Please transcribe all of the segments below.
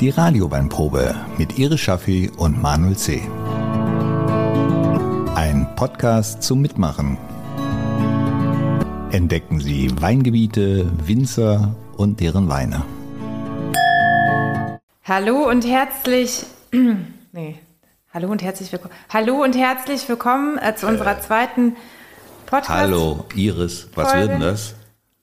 Die Radioweinprobe mit Iris Schaffi und Manuel C. Ein Podcast zum Mitmachen. Entdecken Sie Weingebiete, Winzer und deren Weine. Hallo und herzlich. nee. Hallo und herzlich willkommen. Hallo und herzlich willkommen äh, zu unserer zweiten Podcast. Hallo, Iris, was Folge. wird denn das?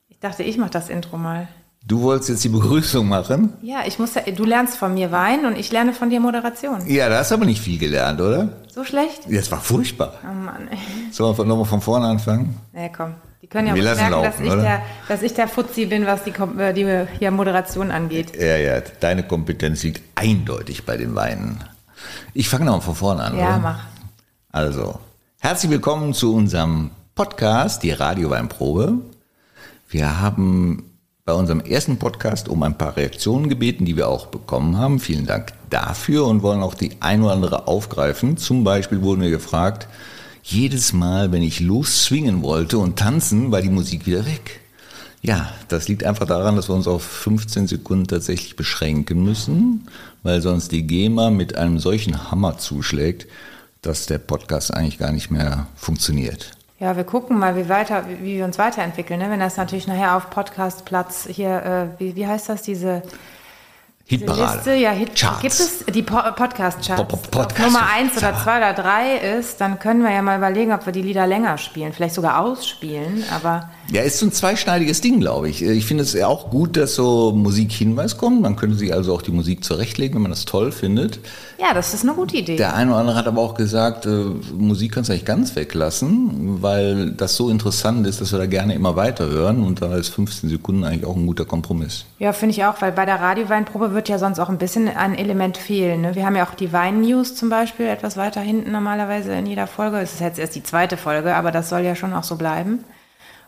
Ich dachte, ich mache das Intro mal. Du wolltest jetzt die Begrüßung machen? Ja, ich muss ja, du lernst von mir Wein und ich lerne von dir Moderation. Ja, da hast du aber nicht viel gelernt, oder? So schlecht? Das war furchtbar. Oh Mann, ey. Sollen wir nochmal von vorne anfangen? Nee, komm. Die können ja Wir merken, dass, laufen, ich oder? der, dass ich der Fuzzi bin, was die, äh, die hier Moderation angeht. Ja, ja, deine Kompetenz liegt eindeutig bei den Weinen. Ich fange nochmal von vorne an. Ja, oder? mach. Also, herzlich willkommen zu unserem Podcast, die Radioweinprobe. Wir haben bei unserem ersten Podcast um ein paar Reaktionen gebeten, die wir auch bekommen haben. Vielen Dank dafür und wollen auch die ein oder andere aufgreifen. Zum Beispiel wurden wir gefragt, jedes Mal, wenn ich losswingen wollte und tanzen, war die Musik wieder weg. Ja, das liegt einfach daran, dass wir uns auf 15 Sekunden tatsächlich beschränken müssen, weil sonst die GEMA mit einem solchen Hammer zuschlägt, dass der Podcast eigentlich gar nicht mehr funktioniert. Ja, wir gucken mal, wie, weiter, wie, wir uns weiterentwickeln. Ne? Wenn das natürlich nachher auf Podcastplatz hier, äh, wie, wie heißt das, diese Hitparade. Liste, ja, Hit Charts. gibt es die po Podcast-Charts. Po- Podcast- Nummer 1 oder. 2 oder 3 ist, dann können wir ja mal überlegen, ob wir die Lieder länger spielen, vielleicht sogar ausspielen, aber Ja, ist so ein zweischneidiges Ding, glaube ich. Ich finde es ja auch gut, dass so Musikhinweis kommt. Man könnte sich also auch die Musik zurechtlegen, wenn man das toll findet. ja, das ist eine gute Idee. Der eine oder andere hat aber auch gesagt, äh, Musik kannst du eigentlich ganz weglassen, weil das so interessant ist, dass wir da gerne immer weiterhören und da ist 15 Sekunden eigentlich auch ein guter Kompromiss. Ja, finde ich auch, weil bei der Radioweinprobe wird ja sonst auch ein bisschen ein Element fehlen. Ne? Wir haben ja auch die Wein-News zum Beispiel etwas weiter hinten normalerweise in jeder Folge. Es ist jetzt erst die zweite Folge, aber das soll ja schon auch so bleiben.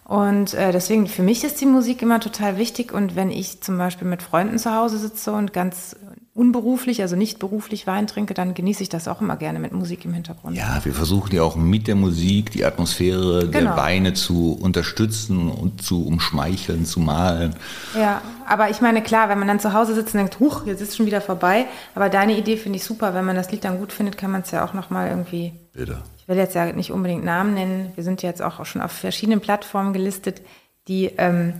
Und äh, deswegen, für mich ist die Musik immer total wichtig. Und wenn ich zum Beispiel mit Freunden zu Hause sitze und ganz unberuflich, also nicht beruflich Wein trinke, dann genieße ich das auch immer gerne mit Musik im Hintergrund. Ja, wir versuchen ja auch mit der Musik die Atmosphäre der Genau. Weine zu unterstützen und zu umschmeicheln, zu malen. Ja, aber ich meine, klar, wenn man dann zu Hause sitzt und denkt, huch, jetzt ist schon wieder vorbei. Aber deine Idee finde ich super. Wenn man das Lied dann gut findet, kann man es ja auch nochmal irgendwie. Bitte. Ich will jetzt ja nicht unbedingt Namen nennen. Wir sind jetzt auch schon auf verschiedenen Plattformen gelistet, die ähm,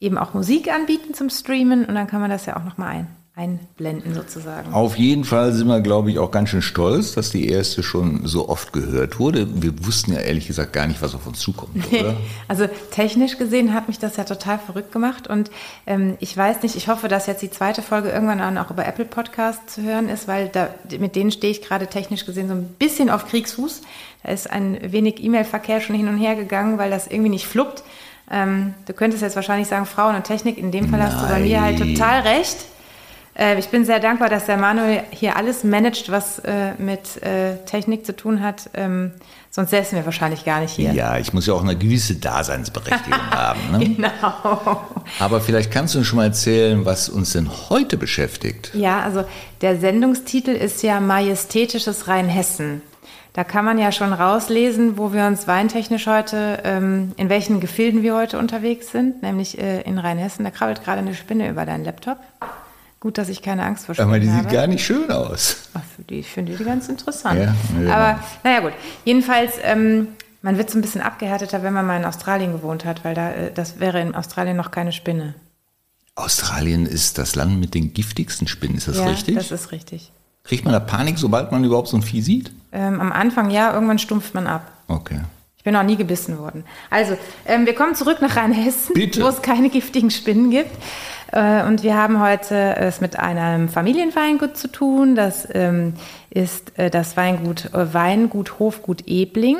eben auch Musik anbieten zum Streamen. Und dann kann man das ja auch nochmal ein, einblenden sozusagen. Auf jeden Fall sind wir, glaube ich, auch ganz schön stolz, dass die erste schon so oft gehört wurde. Wir wussten ja ehrlich gesagt gar nicht, was auf uns zukommt, oder? Also technisch gesehen hat mich das ja total verrückt gemacht und ähm, ich weiß nicht, ich hoffe, dass jetzt die zweite Folge irgendwann auch über Apple Podcast zu hören ist, weil da, mit denen stehe ich gerade technisch gesehen so ein bisschen auf Kriegsfuß. Da ist ein wenig E-Mail-Verkehr schon hin und her gegangen, weil das irgendwie nicht fluppt. Ähm, du könntest jetzt wahrscheinlich sagen, Frauen und Technik, in dem Fall hast du bei mir halt Nein. total recht. Äh, Ich bin sehr dankbar, dass der Manuel hier alles managt, was äh, mit äh, Technik zu tun hat. Ähm, Sonst säßen wir wahrscheinlich gar nicht hier. Ja, ich muss ja auch eine gewisse Daseinsberechtigung haben. Ne? Genau. Aber vielleicht kannst du uns schon mal erzählen, was uns denn heute beschäftigt. Ja, also der Sendungstitel ist ja Majestätisches Rheinhessen. Da kann man ja schon rauslesen, wo wir uns weintechnisch heute, ähm, in welchen Gefilden wir heute unterwegs sind, nämlich äh, in Rheinhessen. Da krabbelt gerade eine Spinne über deinen Laptop. Gut, dass ich keine Angst vor Spinnen Aber die habe. sieht gar nicht schön aus. Ach, die, ich finde die ganz interessant. Ja, ja. Aber naja gut, jedenfalls, ähm, man wird so ein bisschen abgehärteter, wenn man mal in Australien gewohnt hat, weil da, äh, das wäre in Australien noch keine Spinne. Australien ist das Land mit den giftigsten Spinnen, ist das ja, richtig? das ist richtig. Kriegt man da Panik, sobald man überhaupt so ein Vieh sieht? Ähm, am Anfang ja, irgendwann stumpft man ab. Okay. Bin noch nie gebissen worden. Also, ähm, wir kommen zurück nach Rheinhessen, Bitte. wo es keine giftigen Spinnen gibt. Äh, und wir haben heute es mit einem Familienweingut zu tun. Das ähm, ist äh, das Weingut, äh, Weingut Hofgut Ebling.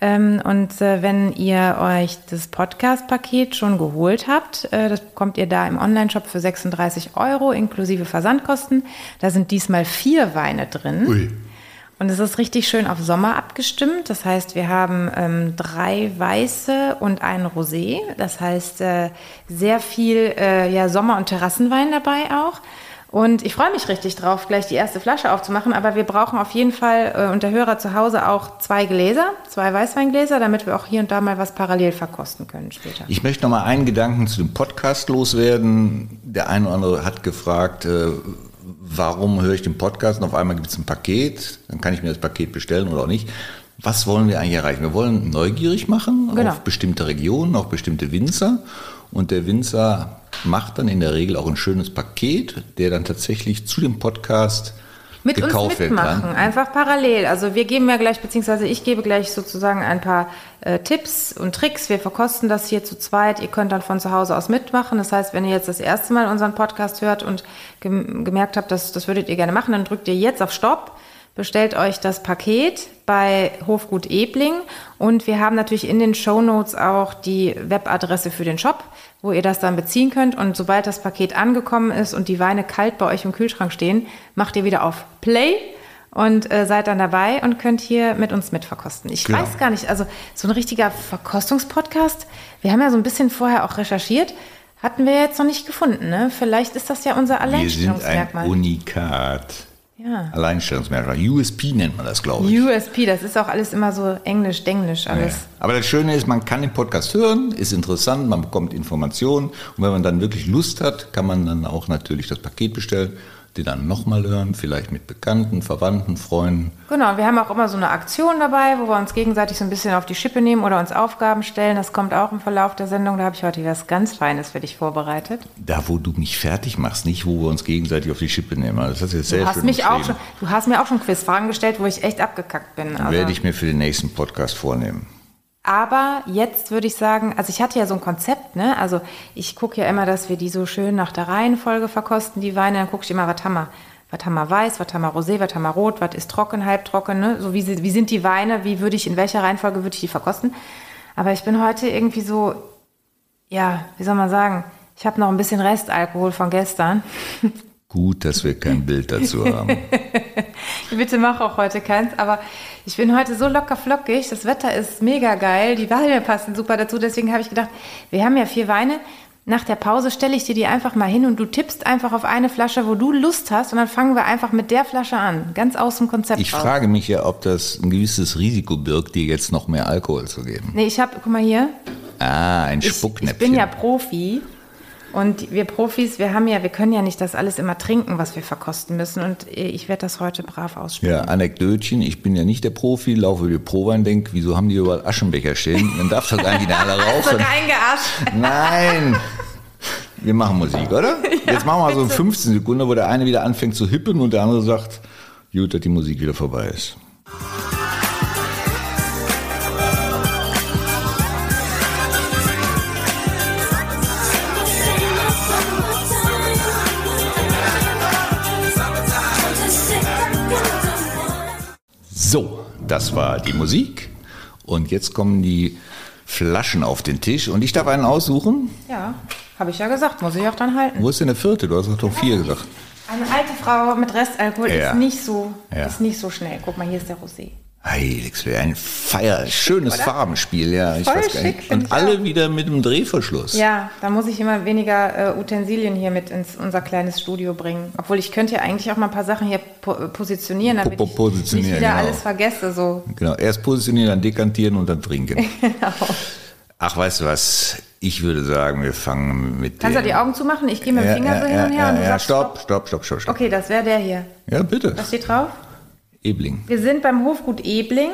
Ähm, und äh, wenn ihr euch das Podcast-Paket schon geholt habt, äh, das bekommt ihr da im Onlineshop für 36 Euro inklusive Versandkosten. Da sind diesmal vier Weine drin. Ui. Und es ist richtig schön auf Sommer abgestimmt. Das heißt, wir haben ähm, drei weiße und einen Rosé. Das heißt, äh, sehr viel äh, ja, Sommer- und Terrassenwein dabei auch. Und ich freue mich richtig drauf, gleich die erste Flasche aufzumachen. Aber wir brauchen auf jeden Fall äh, und der Hörer zu Hause auch zwei Gläser, zwei Weißweingläser, damit wir auch hier und da mal was parallel verkosten können später. Ich möchte noch mal einen Gedanken zu dem Podcast loswerden. Der eine oder andere hat gefragt, äh, warum höre ich den Podcast und auf einmal gibt es ein Paket, dann kann ich mir das Paket bestellen oder auch nicht. Was wollen wir eigentlich erreichen? Wir wollen neugierig machen Genau. auf bestimmte Regionen, auf bestimmte Winzer. Und der Winzer macht dann in der Regel auch ein schönes Paket, der dann tatsächlich zu dem Podcast mit gekauft uns werden mitmachen, kann. einfach parallel. Also wir geben ja gleich, beziehungsweise ich gebe gleich sozusagen ein paar äh, Tipps und Tricks. Wir verkosten das hier zu zweit. Ihr könnt dann von zu Hause aus mitmachen. Das heißt, wenn ihr jetzt das erste Mal unseren Podcast hört und gem gemerkt habt, dass das würdet ihr gerne machen, dann drückt ihr jetzt auf Stopp. Bestellt euch das Paket bei Hofgut Ebling und wir haben natürlich in den Shownotes auch die Webadresse für den Shop, wo ihr das dann beziehen könnt. Und sobald das Paket angekommen ist und die Weine kalt bei euch im Kühlschrank stehen, macht ihr wieder auf Play und äh, seid dann dabei und könnt hier mit uns mitverkosten. Ich Genau. weiß gar nicht, also so ein richtiger Verkostungspodcast, wir haben ja so ein bisschen vorher auch recherchiert, hatten wir jetzt noch nicht gefunden. Ne? Vielleicht ist das ja unser Wir sind ein Alleinstellungsmerkmal. Unikat. Ja. Alleinstellungsmerkmal. USP nennt man das, glaube ich. USP, das ist auch alles immer so englisch, denglisch alles. Ja. Aber das Schöne ist, man kann den Podcast hören, ist interessant, man bekommt Informationen und wenn man dann wirklich Lust hat, kann man dann auch natürlich das Paket bestellen, die dann nochmal hören, vielleicht mit Bekannten, Verwandten, Freunden. Genau, wir haben auch immer so eine Aktion dabei, wo wir uns gegenseitig so ein bisschen auf die Schippe nehmen oder uns Aufgaben stellen. Das kommt auch im Verlauf der Sendung. Da habe ich heute was ganz Feines für dich vorbereitet. Da, wo du mich fertig machst, nicht wo wir uns gegenseitig auf die Schippe nehmen. Also Das du jetzt sehr Du hast, mich auch schon, du hast mir auch schon Quizfragen gestellt, wo ich echt abgekackt bin. Also. werde ich mir für den nächsten Podcast vornehmen. Aber jetzt würde ich sagen, also ich hatte ja so ein Konzept, ne? Also ich gucke ja immer, dass wir die so schön nach der Reihenfolge verkosten, die Weine. Dann gucke ich immer, was haben wir? Was haben wir weiß, was haben wir rosé, was haben wir rot, was ist trocken, halbtrocken, ne? So wie, wie sind die Weine, wie würde ich, in welcher Reihenfolge würde ich die verkosten? Aber ich bin heute irgendwie so, ja, wie soll man sagen, ich habe noch ein bisschen Restalkohol von gestern. Gut, dass wir kein Bild dazu haben. Bitte mach auch heute keins, aber ich bin heute so locker flockig, das Wetter ist mega geil, die Weine passen super dazu, deswegen habe ich gedacht, wir haben ja vier Weine, nach der Pause stelle ich dir die einfach mal hin und du tippst einfach auf eine Flasche, wo du Lust hast und dann fangen wir einfach mit der Flasche an, ganz aus dem Konzept Ich raus. frage mich ja, ob das ein gewisses Risiko birgt, dir jetzt noch mehr Alkohol zu geben. Nee, ich habe, guck mal hier, Ah, ein ich, ich Spucknäpfchen. bin ja Profi und wir Profis, wir haben ja, wir können ja nicht das alles immer trinken, was wir verkosten müssen und ich werde das heute brav ausspielen. Ja, Anekdötchen, ich bin ja nicht der Profi, laufe über Prowein, denk, wieso haben die überall Aschenbecher stehen? Dann darf doch eigentlich nicht alle rauchen. reingearscht. Nein! Wir machen Musik, oder? Jetzt machen wir so 15 Sekunden, wo der eine wieder anfängt zu hippen und der andere sagt, gut, dass die Musik wieder vorbei ist. So, das war die Musik. Und jetzt kommen die Flaschen auf den Tisch und ich darf einen aussuchen. Ja, habe ich ja gesagt, muss ich auch dann halten. Wo ist denn der vierte? Du hast doch vier gesagt. Eine alte Frau mit Restalkohol Ja. ist nicht so, Ja. ist nicht so schnell. Guck mal, hier ist der Rosé. Heiligsweh, ein Feier, schönes Oder? Farbenspiel, ja. Ich Voll weiß gar schick, nicht. find Und ich alle auch. wieder mit dem Drehverschluss. Ja, da muss ich immer weniger äh, Utensilien hier mit ins unser kleines Studio bringen. Obwohl ich könnte ja eigentlich auch mal ein paar Sachen hier po positionieren, damit Po- po- ich positionieren, nicht wieder genau. alles vergesse. So. Genau, erst positionieren, dann dekantieren und dann trinken. Genau. Ach, weißt du was? Ich würde sagen, wir fangen mit Kannst du die Augen zumachen? Ich gehe mit dem Finger ja, so hin ja, und her ja, und du ja, sagst stopp, stopp, stopp, stopp, stopp. Okay, das wäre der hier. Ja, bitte. Was steht drauf? Ebling. Wir sind beim Hofgut Ebling.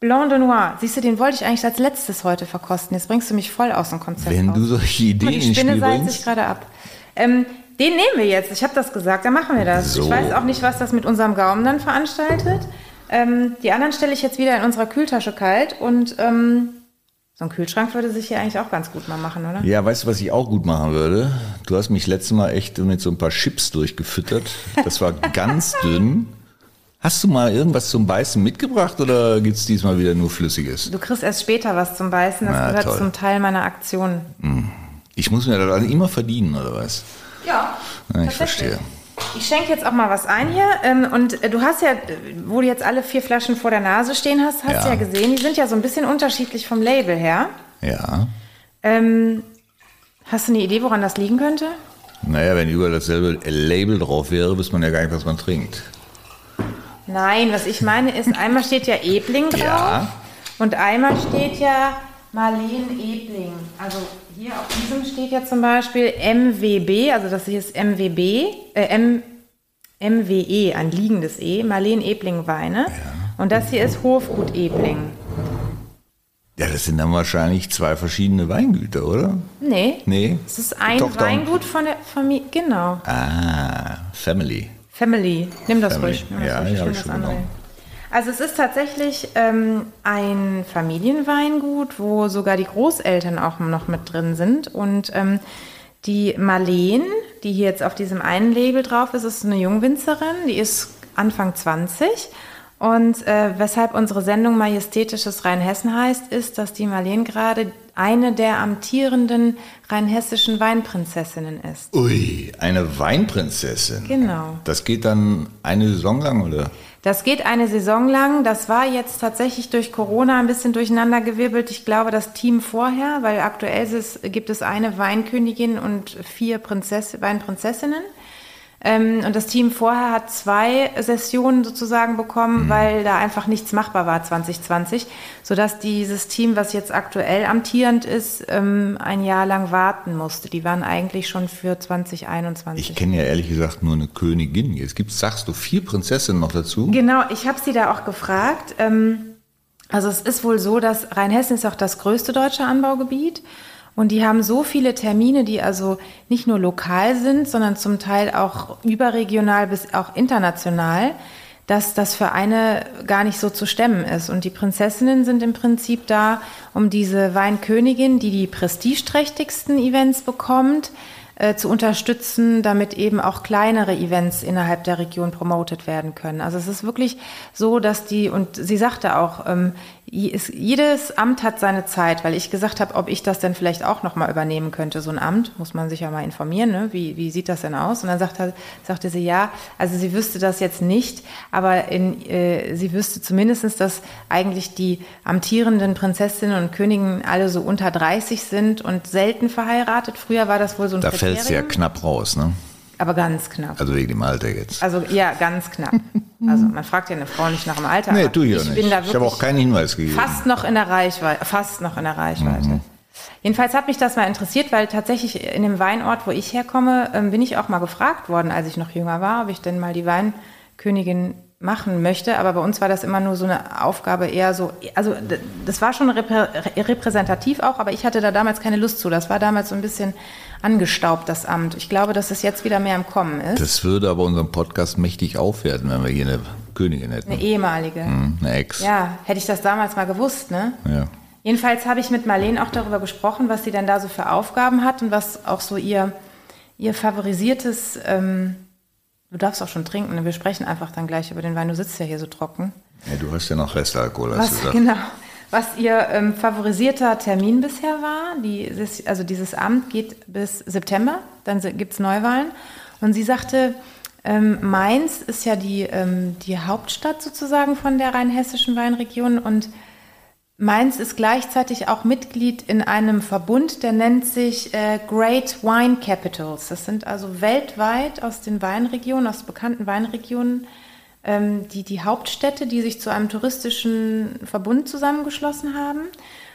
Blanc de Noir. Siehst du, den wollte ich eigentlich als letztes heute verkosten. Jetzt bringst du mich voll aus dem Konzept Wenn raus. du solche Ideen Die ins Spinne seilt sich bringst... gerade ab. Ähm, den nehmen wir jetzt. Ich habe das gesagt. Dann machen wir das. So. Ich weiß auch nicht, was das mit unserem Gaumen dann veranstaltet. Ähm, die anderen stelle ich jetzt wieder in unserer Kühltasche kalt. Und ähm, so ein Kühlschrank würde sich hier eigentlich auch ganz gut mal machen, oder? Ja, weißt du, was ich auch gut machen würde? Du hast mich letztes Mal echt mit so ein paar Chips durchgefüttert. Das war ganz dünn. Hast du mal irgendwas zum Beißen mitgebracht oder gibt's diesmal wieder nur Flüssiges? Du kriegst erst später was zum Beißen. Das Na, gehört toll. zum Teil meiner Aktion. Ich muss mir das immer verdienen, oder was? Ja, Ja, ich verstehe. Ich schenke jetzt auch mal was ein hier. Ähm, und äh, du hast ja, äh, wo du jetzt alle vier Flaschen vor der Nase stehen hast, hast Ja. du ja gesehen, die sind ja so ein bisschen unterschiedlich vom Label her. Ja. Ähm, hast du eine Idee, woran das liegen könnte? Naja, wenn überall dasselbe Label drauf wäre, wüsste man ja gar nicht, was man trinkt. Nein, was ich meine ist, einmal steht ja Ebling drauf Ja. und einmal steht ja Marleen Ebling. Also hier auf diesem steht ja zum Beispiel MWB, also das hier ist MWB, äh, M, MWE, ein liegendes E, Marleen Ebling Weine. Ja. Und das hier ist Hofgut Ebling. Ja, das sind dann wahrscheinlich zwei verschiedene Weingüter, oder? Nee. Nee. Es ist ein Tochter Weingut von der Familie, genau. Ah, Family. Family. Nimm das Family. ruhig. Nimm das ja, ruhig. Ich ich das andere. genommen. Also es ist tatsächlich ähm, ein Familienweingut, wo sogar die Großeltern auch noch mit drin sind. Und ähm, die Marleen, die hier jetzt auf diesem einen Label drauf ist, ist eine Jungwinzerin, die ist Anfang 20. Und äh, weshalb unsere Sendung Majestätisches Rheinhessen heißt, ist, dass die Marleen gerade eine der amtierenden rheinhessischen Weinprinzessinnen ist. Ui, eine Weinprinzessin. Genau. Das geht dann eine Saison lang, oder? Das geht eine Saison lang. Das war jetzt tatsächlich durch Corona ein bisschen durcheinandergewirbelt. Ich glaube, das Team vorher, weil aktuell ist gibt es eine Weinkönigin und vier Prinzess, Weinprinzessinnen. Ähm, und das Team vorher hat zwei Sessionen sozusagen bekommen, weil da einfach nichts machbar war 2020, sodass dieses Team, was jetzt aktuell amtierend ist, ähm, ein Jahr lang warten musste. Die waren eigentlich schon für 2021. Ich kenne ja ehrlich gesagt nur eine Königin. Jetzt gibt's, sagst du, vier Prinzessinnen noch dazu? Genau, ich habe sie da auch gefragt. Ähm, also es ist wohl so, dass Rheinhessen ist auch das größte deutsche Anbaugebiet. Und die haben so viele Termine, die also nicht nur lokal sind, sondern zum Teil auch überregional bis auch international, dass das für eine gar nicht so zu stemmen ist. Und die Prinzessinnen sind im Prinzip da, um diese Weinkönigin, die die prestigeträchtigsten Events bekommt, äh, zu unterstützen, damit eben auch kleinere Events innerhalb der Region promotet werden können. Also es ist wirklich so, dass die, und sie sagte auch, ähm, jedes Amt hat seine Zeit, weil ich gesagt habe, ob ich das denn vielleicht auch nochmal übernehmen könnte, so ein Amt, muss man sich ja mal informieren, ne? wie, wie sieht das denn aus? Und dann sagte, sagte sie, ja, also sie wüsste das jetzt nicht, aber in, äh, sie wüsste zumindestens, dass eigentlich die amtierenden Prinzessinnen und Königen alle so unter 30 sind und selten verheiratet. Früher war das wohl so ein Da Kriterium, fällt's ja knapp raus, ne? Aber ganz knapp. Also wegen dem Alter jetzt. Also ja, ganz knapp. Also man fragt ja eine Frau nicht nach dem Alter. Nee, tu ich auch ich nicht. Bin da Ich habe auch keinen Hinweis gegeben. fast noch in der Reichweite. Fast noch in der Reichweite. Mhm. Jedenfalls hat mich das mal interessiert, weil tatsächlich in dem Weinort, wo ich herkomme, ähm, bin ich auch mal gefragt worden, als ich noch jünger war, ob ich denn mal die Weinkönigin machen möchte. Aber bei uns war das immer nur so eine Aufgabe eher so, also das war schon reprä repräsentativ auch, aber ich hatte da damals keine Lust zu. Das war damals so ein bisschen angestaubt, das Amt. Ich glaube, dass es jetzt wieder mehr im Kommen ist. Das würde aber unseren Podcast mächtig aufwerten, wenn wir hier eine Königin hätten. eine ehemalige. Hm, Eine Ex. Ja, hätte ich das damals mal gewusst, ne? Ja. Jedenfalls habe ich mit Marlene auch darüber gesprochen, was sie denn da so für Aufgaben hat und was auch so ihr, ihr favorisiertes, ähm, du darfst auch schon trinken, ne? wir sprechen einfach dann gleich über den Wein, du sitzt ja hier so trocken. ja. Du hast ja noch Restalkohol, hast Was, gesagt. genau, was ihr ähm, favorisierter Termin bisher war, die, also dieses Amt geht bis September, dann gibt es Neuwahlen und sie sagte, ähm, Mainz ist ja die, ähm, die Hauptstadt sozusagen von der rheinhessischen Weinregion und Mainz ist gleichzeitig auch Mitglied in einem Verbund, der nennt sich äh, Great Wine Capitals. Das sind also weltweit aus den Weinregionen, aus bekannten Weinregionen, ähm, die, die Hauptstädte, die sich zu einem touristischen Verbund zusammengeschlossen haben.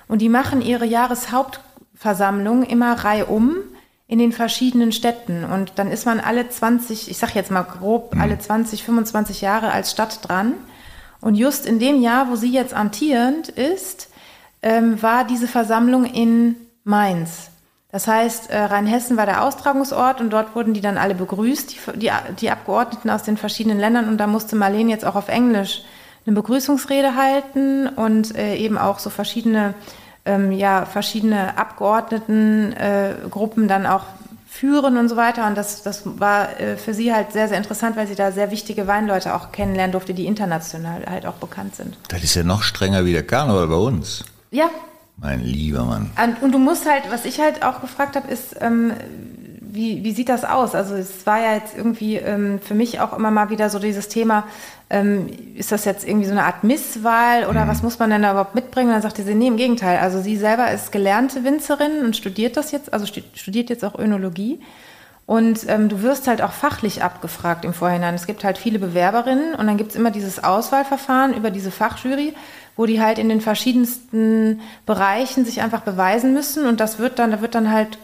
Und die machen ihre Jahreshauptversammlung immer reihum in den verschiedenen Städten. Und dann ist man alle 20, ich sag jetzt mal grob, alle 20, 25 Jahre als Stadt dran. Und just in dem Jahr, wo sie jetzt amtierend ist, ähm, war diese Versammlung in Mainz. Das heißt, äh, Rheinhessen war der Austragungsort und dort wurden die dann alle begrüßt, die, die, die Abgeordneten aus den verschiedenen Ländern. Und da musste Marlene jetzt auch auf Englisch eine Begrüßungsrede halten und äh, eben auch so verschiedene, ähm, ja, verschiedene Abgeordnetengruppen äh, dann auch führen und so weiter. Und das, das war äh, für sie halt sehr, sehr interessant, weil sie da sehr wichtige Weinleute auch kennenlernen durfte, die international halt auch bekannt sind. Das ist ja noch strenger wie der Karneval bei uns. Ja, Mein lieber Mann. und, und du musst halt, was ich halt auch gefragt habe, ist, ähm, wie, wie sieht das aus? Also es war ja jetzt irgendwie ähm, für mich auch immer mal wieder so dieses Thema, ähm, ist das jetzt irgendwie so eine Art Misswahl oder was muss man denn da überhaupt mitbringen? Und dann sagte sie, nee, im Gegenteil. Also sie selber ist gelernte Winzerin und studiert das jetzt, also stu- studiert jetzt auch Önologie. Und ähm, du wirst halt auch fachlich abgefragt im Vorhinein. Es gibt halt viele Bewerberinnen und dann gibt es immer dieses Auswahlverfahren über diese Fachjury, wo die halt in den verschiedensten Bereichen sich einfach beweisen müssen. Und das wird dann, da wird dann halt,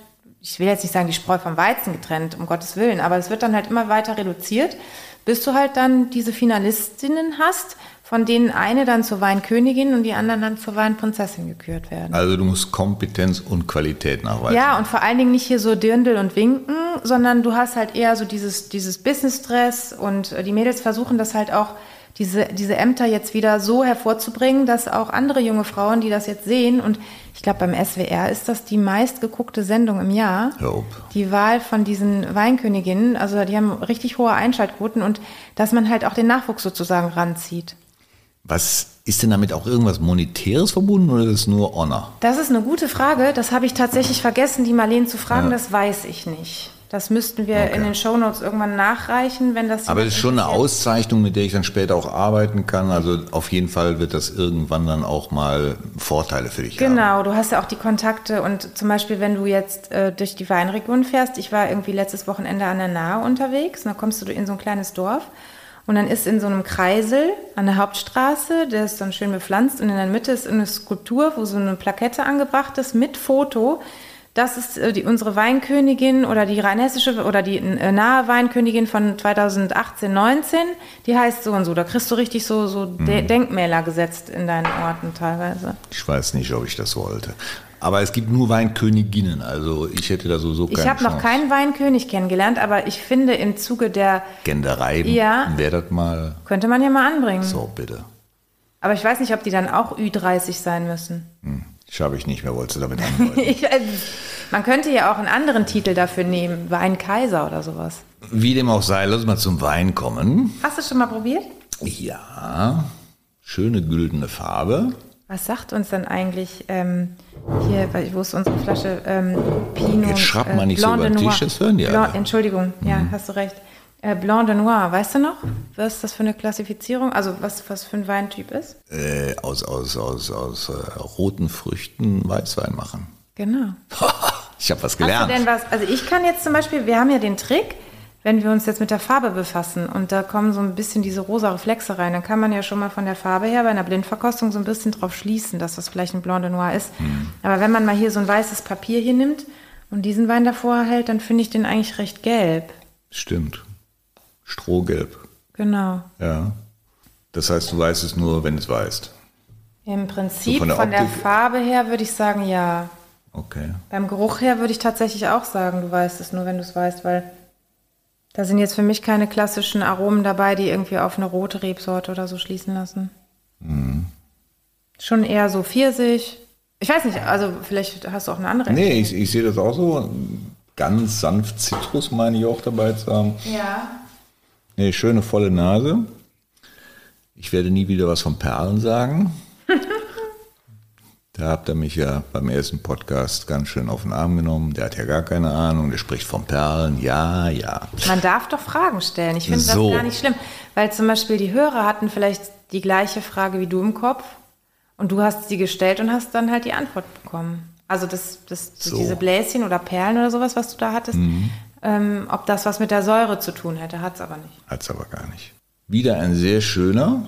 ich will jetzt nicht sagen, die Spreu vom Weizen getrennt, um Gottes Willen, aber es wird dann halt immer weiter reduziert, bis du halt dann diese Finalistinnen hast, von denen eine dann zur Weinkönigin und die anderen dann zur Weinprinzessin gekürt werden. Also du musst Kompetenz und Qualität nachweisen. Ja, und vor allen Dingen nicht hier so Dirndl und Winken, sondern du hast halt eher so dieses, dieses Business-Stress und äh, die Mädels versuchen das halt auch diese, diese Ämter jetzt wieder so hervorzubringen, dass auch andere junge Frauen, die das jetzt sehen, und ich glaube, beim SWR ist das die meistgeguckte Sendung im Jahr, die Wahl von diesen Weinköniginnen, also die haben richtig hohe Einschaltquoten und dass man halt auch den Nachwuchs sozusagen ranzieht. Was ist denn damit auch irgendwas Monetäres verbunden oder ist es nur Honor? Das ist eine gute Frage. Das habe ich tatsächlich vergessen, die Marlene zu fragen. Ja. Das weiß ich nicht. Das müssten wir okay. in den Shownotes irgendwann nachreichen, wenn das. Aber es ist schon eine Auszeichnung, mit der ich dann später auch arbeiten kann. Also auf jeden Fall wird das irgendwann dann auch mal Vorteile für dich genau, haben. Genau, du hast ja auch die Kontakte und zum Beispiel, wenn du jetzt äh, durch die Weinregion fährst, ich war irgendwie letztes Wochenende an der Nahe unterwegs, und da kommst du in so ein kleines Dorf und dann ist in so einem Kreisel an der Hauptstraße, der ist dann schön bepflanzt und in der Mitte ist eine Skulptur, wo so eine Plakette angebracht ist mit Foto das ist äh, die, unsere Weinkönigin oder die rheinhessische oder die äh, nahe Weinkönigin von 2018, 19, die heißt so und so. Da kriegst du richtig so, so hm. Denkmäler gesetzt in deinen Orten teilweise. Ich weiß nicht, ob ich das wollte. Aber es gibt nur Weinköniginnen, also ich hätte da so, so Ich habe noch keinen Weinkönig kennengelernt, aber ich finde im Zuge der... Genderei ja, wäre das mal... Könnte man ja mal anbringen. So, bitte. Aber ich weiß nicht, ob die dann auch Ü30 sein müssen. Hm. Schaffe ich nicht mehr, wolltest du damit andeuten? ich, also, man könnte ja auch einen anderen Titel dafür nehmen, Weinkaiser oder sowas. Wie dem auch sei, lass mal zum Wein kommen. Hast du schon mal probiert? Ja, schöne güldene Farbe. Was sagt uns dann eigentlich ähm, hier, wo ist unsere Flasche ähm, Pinot? Jetzt schreibt man äh, nicht so über den Tisch, das hören die Blanc, Entschuldigung, mhm. ja, hast du recht. Äh, Blanc de Noir, weißt du noch, was das für eine Klassifizierung, also was, was für ein Weintyp ist? Äh, aus aus, aus, aus äh, roten Früchten Weißwein machen. Genau. ich habe was gelernt. Hast du denn was, also ich kann jetzt zum Beispiel, wir haben ja den Trick, wenn wir uns jetzt mit der Farbe befassen und da kommen so ein bisschen diese rosa Reflexe rein, dann kann man ja schon mal von der Farbe her bei einer Blindverkostung so ein bisschen drauf schließen, dass das vielleicht ein Blanc de Noir ist. Hm. Aber wenn man mal hier so ein weißes Papier hier nimmt und diesen Wein davor hält, dann finde ich den eigentlich recht gelb. Stimmt. Strohgelb. Genau. Ja. Das heißt, du weißt es nur, wenn es weißt. Im Prinzip so von, der, von der, Farbe her würde ich sagen, ja. Okay. Beim Geruch her würde ich tatsächlich auch sagen, du weißt es nur, wenn du es weißt, weil da sind jetzt für mich keine klassischen Aromen dabei, die irgendwie auf eine rote Rebsorte oder so schließen lassen. Mhm. Schon eher so Pfirsich. Ich weiß nicht, also vielleicht hast du auch eine andere. Nee, ich, ich sehe das auch so. Ganz sanft Zitrus meine ich auch dabei zu haben. Ja. Nee, schöne volle Nase. Ich werde nie wieder was von Perlen sagen. da habt ihr mich ja beim ersten Podcast ganz schön auf den Arm genommen. Der hat ja gar keine Ahnung. Der spricht von Perlen. Ja, ja. Man darf doch Fragen stellen. Ich finde so. das gar nicht schlimm. Weil zum Beispiel die Hörer hatten vielleicht die gleiche Frage wie du im Kopf. Und du hast sie gestellt und hast dann halt die Antwort bekommen. Also das, das, so. diese Bläschen oder Perlen oder sowas, was du da hattest, mhm ähm, ob das was mit der Säure zu tun hätte. Hat es aber nicht. Hat es aber gar nicht. Wieder ein sehr schöner,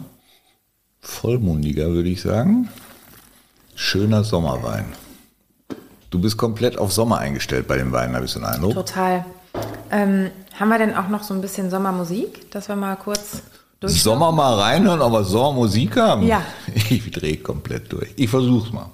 vollmundiger würde ich sagen, schöner Sommerwein. Du bist komplett auf Sommer eingestellt bei den Weinen, habe ich so einen Eindruck. Total. Ähm, haben wir denn auch noch so ein bisschen Sommermusik, dass wir mal kurz durch. Sommer mal reinhören, aber Sommermusik haben? Ja. Ich drehe komplett durch. Ich versuch's mal.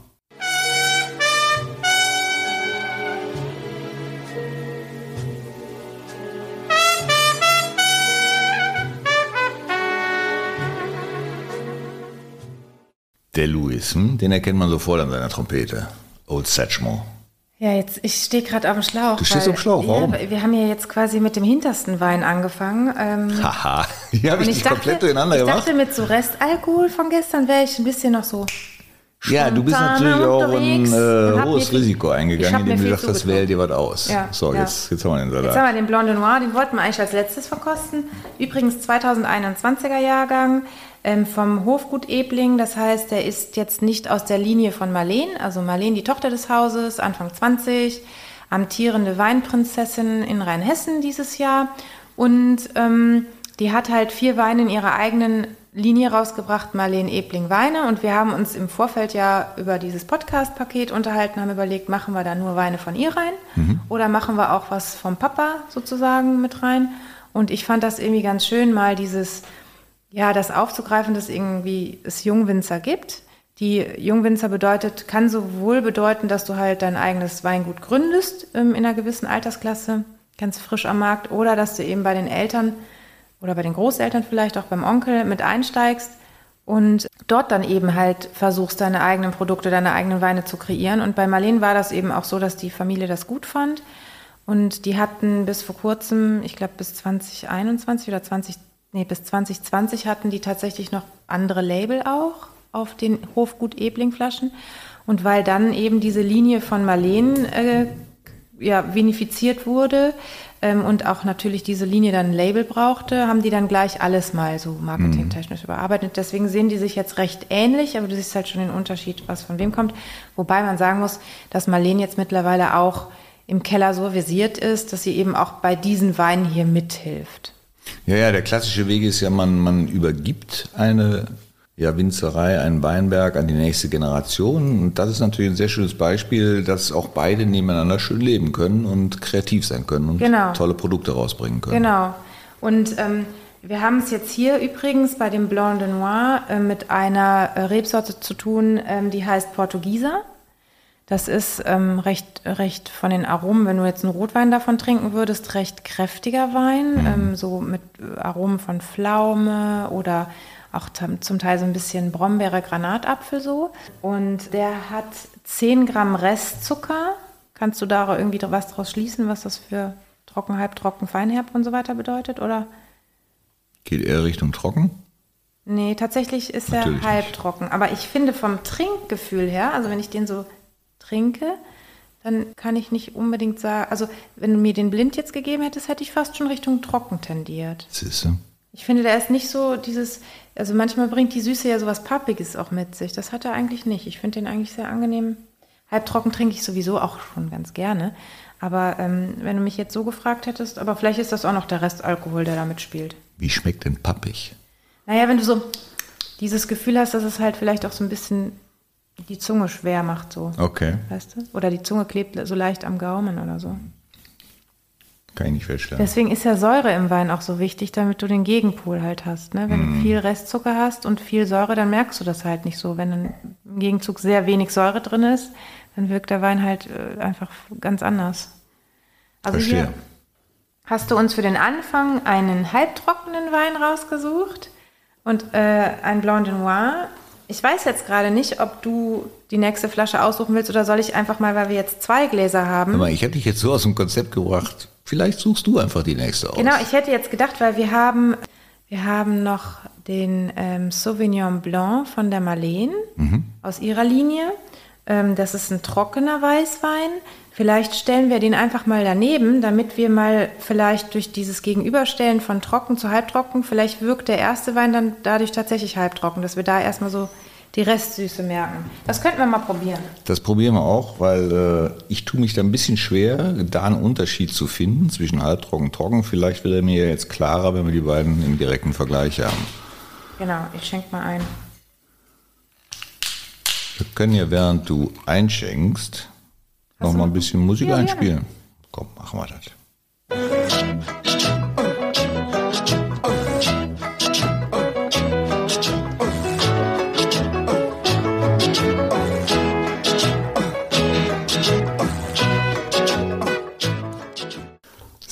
Der Louis, hm? den erkennt man sofort an seiner Trompete. Old Satchmo. Ja, jetzt, ich stehe gerade auf dem Schlauch. Du stehst auf dem Schlauch, warum? Ja, wir haben ja jetzt quasi mit dem hintersten Wein angefangen. Ähm, Haha, hier habe ich, ich dich dachte, komplett durcheinander ich gemacht. Ich dachte, mit so Restalkohol von gestern wäre ich ein bisschen noch so ja, du bist natürlich auch ein äh, hohes Risiko eingegangen, indem du gesagt hast, wähl dir was aus. Ja, so, ja. Jetzt, jetzt haben wir den Salat. Jetzt haben wir den Blanc de Noir, den wollten wir eigentlich als letztes verkosten. Übrigens 2021er Jahrgang ähm, vom Hofgut Ebling. Das heißt, der ist jetzt nicht aus der Linie von Marleen. Also Marleen, die Tochter des Hauses, Anfang 20, amtierende Weinprinzessin in Rheinhessen dieses Jahr. Und ähm, die hat halt vier Weine in ihrer eigenen Linie rausgebracht, Marleen Ebling Weine. Und wir haben uns im Vorfeld ja über dieses Podcast-Paket unterhalten, haben überlegt, machen wir da nur Weine von ihr rein mhm. oder machen wir auch was vom Papa sozusagen mit rein. Und ich fand das irgendwie ganz schön, mal dieses, ja, das aufzugreifen, dass irgendwie es Jungwinzer gibt. Die Jungwinzer bedeutet, kann sowohl bedeuten, dass du halt dein eigenes Weingut gründest ähm, in einer gewissen Altersklasse, ganz frisch am Markt, oder dass du eben bei den Eltern oder bei den Großeltern vielleicht auch beim Onkel mit einsteigst und dort dann eben halt versuchst, deine eigenen Produkte, deine eigenen Weine zu kreieren. Und bei Marlene war das eben auch so, dass die Familie das gut fand. Und die hatten bis vor kurzem, ich glaube bis 2021 oder 20, nee, bis 2020 hatten die tatsächlich noch andere Label auch auf den Hofgut Ebling Flaschen. Und weil dann eben diese Linie von Marlene äh, ja, vinifiziert wurde, ähm, und auch natürlich diese Linie dann ein Label brauchte, haben die dann gleich alles mal so marketingtechnisch mhm. überarbeitet. Deswegen sehen die sich jetzt recht ähnlich, aber du siehst halt schon den Unterschied, was von wem kommt. Wobei man sagen muss, dass Marlene jetzt mittlerweile auch im Keller so visiert ist, dass sie eben auch bei diesen Weinen hier mithilft. Ja, ja, der klassische Weg ist ja, man, man übergibt eine ja, Winzerei, einen Weinberg an die nächste Generation. Und das ist natürlich ein sehr schönes Beispiel, dass auch beide nebeneinander schön leben können und kreativ sein können und genau. tolle Produkte rausbringen können. Genau. Und ähm, wir haben es jetzt hier übrigens bei dem Blanc de Noir äh, mit einer äh, Rebsorte zu tun, ähm, die heißt Portugieser. Das ist ähm, recht, recht von den Aromen, wenn du jetzt einen Rotwein davon trinken würdest, recht kräftiger Wein, mhm. ähm, so mit Aromen von Pflaume oder auch zum Teil so ein bisschen Brombeere, Granatapfel so. Und der hat 10 Gramm Restzucker. Kannst du da irgendwie was draus schließen, was das für trocken, halbtrocken, feinherb und so weiter bedeutet, oder? Geht eher Richtung trocken? Nee, tatsächlich ist Natürlich er halbtrocken. Aber ich finde vom Trinkgefühl her, also wenn ich den so trinke, dann kann ich nicht unbedingt sagen, also wenn du mir den blind jetzt gegeben hättest, hätte ich fast schon Richtung trocken tendiert. Siehst du? Ich finde, der ist nicht so dieses, also manchmal bringt die Süße ja sowas Pappiges auch mit sich. Das hat er eigentlich nicht. Ich finde den eigentlich sehr angenehm. Halbtrocken trinke ich sowieso auch schon ganz gerne. Aber ähm, wenn du mich jetzt so gefragt hättest, aber vielleicht ist das auch noch der Restalkohol, der da mitspielt. Wie schmeckt denn pappig? Naja, wenn du so dieses Gefühl hast, dass es halt vielleicht auch so ein bisschen die Zunge schwer macht, so. Okay. Weißt du? Oder die Zunge klebt so leicht am Gaumen oder so. Kann ich nicht feststellen. Deswegen ist ja Säure im Wein auch so wichtig, damit du den Gegenpol halt hast. Ne? Wenn mm. du mhm. viel Restzucker hast und viel Säure, dann merkst du das halt nicht so. Wenn im Gegenzug sehr wenig Säure drin ist, dann wirkt der Wein halt äh, einfach ganz anders. Also Verstehe. hier hast du uns für den Anfang einen halbtrockenen Wein rausgesucht und äh, ein Blanc de Noir. Ich weiß jetzt gerade nicht, ob du die nächste Flasche aussuchen willst oder soll ich einfach mal, weil wir jetzt zwei Gläser haben. Aber ich habe dich jetzt so aus dem Konzept gebracht. Vielleicht suchst du einfach die nächste aus. Genau, ich hätte jetzt gedacht, weil wir haben, wir haben noch den ähm, Sauvignon Blanc von der Marlene mhm. aus ihrer Linie. Ähm, das ist ein trockener Weißwein. Vielleicht stellen wir den einfach mal daneben, damit wir mal vielleicht durch dieses Gegenüberstellen von trocken zu halbtrocken, vielleicht wirkt der erste Wein dann dadurch tatsächlich halbtrocken, dass wir da erstmal so die Restsüße merken. Das könnten wir mal probieren. Das probieren wir auch, weil äh, ich tue mich da ein bisschen schwer, da einen Unterschied zu finden zwischen halbtrocken und trocken. Vielleicht wird er mir jetzt klarer, wenn wir die beiden im direkten Vergleich haben. Genau, ich schenke mal ein. Wir können ja, während du einschenkst, Hast noch mal ein bisschen Musik ja, einspielen. Ja. Komm, machen wir das.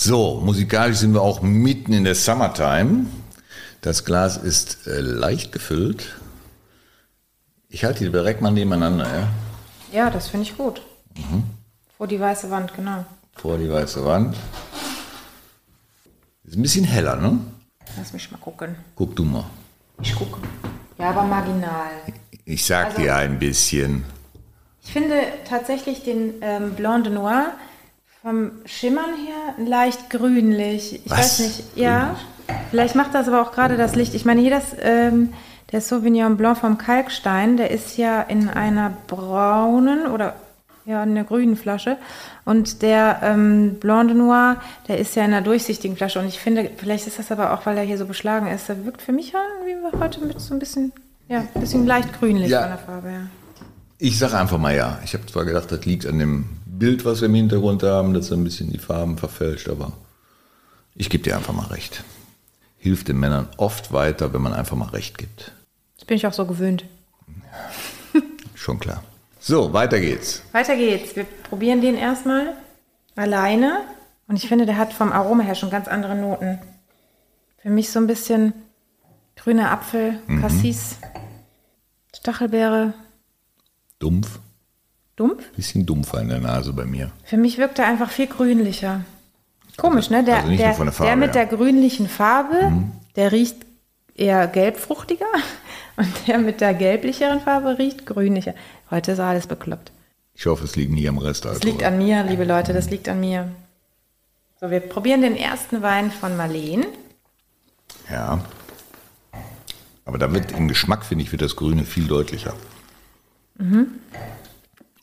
So, musikalisch sind wir auch mitten in der Summertime. Das Glas ist äh, leicht gefüllt. Ich halte die direkt mal nebeneinander, ja? Ja, das finde ich gut. Mhm. Vor die weiße Wand, genau. Vor die weiße Wand. Ist ein bisschen heller, ne? Lass mich mal gucken. Guck du mal. Ich gucke. Ja, aber marginal. Ich sag also, dir ein bisschen. Ich finde tatsächlich den ähm, Blanc de Noir vom Schimmern her leicht grünlich. Ich Was? weiß nicht. Ja, vielleicht macht das aber auch gerade das Licht. Ich meine, hier das, ähm, der Sauvignon Blanc vom Kalkstein, der ist ja in einer braunen oder ja, in einer grünen Flasche. Und der ähm, Blanc de Noir, der ist ja in einer durchsichtigen Flasche. Und ich finde, vielleicht ist das aber auch, weil er hier so beschlagen ist, der wirkt für mich irgendwie heute mit so ein bisschen, ja, ein bisschen leicht grünlich ja. von der Farbe her. Ich sage einfach mal ja. Ich habe zwar gedacht, das liegt an dem Bild, was wir im Hintergrund haben, das ein bisschen die Farben verfälscht, aber Ich gebe dir einfach mal recht. Hilft den Männern oft weiter, wenn man einfach mal recht gibt. Das bin ich auch so gewöhnt. Schon klar. So, weiter geht's. Weiter geht's. Wir probieren den erstmal alleine. Und ich finde, der hat vom Aroma her schon ganz andere Noten. Für mich so ein bisschen grüner Apfel, Cassis, Stachelbeere, Dumpf. Dumpf. Bisschen dumpfer in der Nase bei mir. Für mich wirkt er einfach viel grünlicher. Komisch, ne? Der, also nicht der, nur von der Farbe, der mit ja. Mhm. der grünlichen Farbe, der riecht eher gelbfruchtiger. Und der mit der gelblicheren Farbe riecht grünlicher. Heute ist alles bekloppt. Ich hoffe, es liegt nie am Rest. Das liegt an mir, liebe Leute, das liegt an mir. So, wir probieren den ersten Wein von Marleen. Ja. Aber da wird im Geschmack, finde ich, wird das Grüne viel deutlicher. Mhm.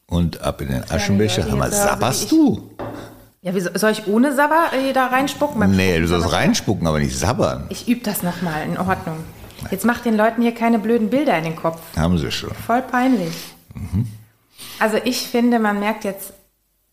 Und ab in den Aschenbecher. Hör mal, sabberst du? Ja, wie, soll ich ohne Sabber äh, da reinspucken? Beim Nee, du sollst reinspucken, aber nicht sabbern. Ich übe das nochmal, in Ordnung. Jetzt macht den Leuten hier keine blöden Bilder in den Kopf. Haben sie schon. Voll peinlich. Mhm. Also ich finde, man merkt jetzt,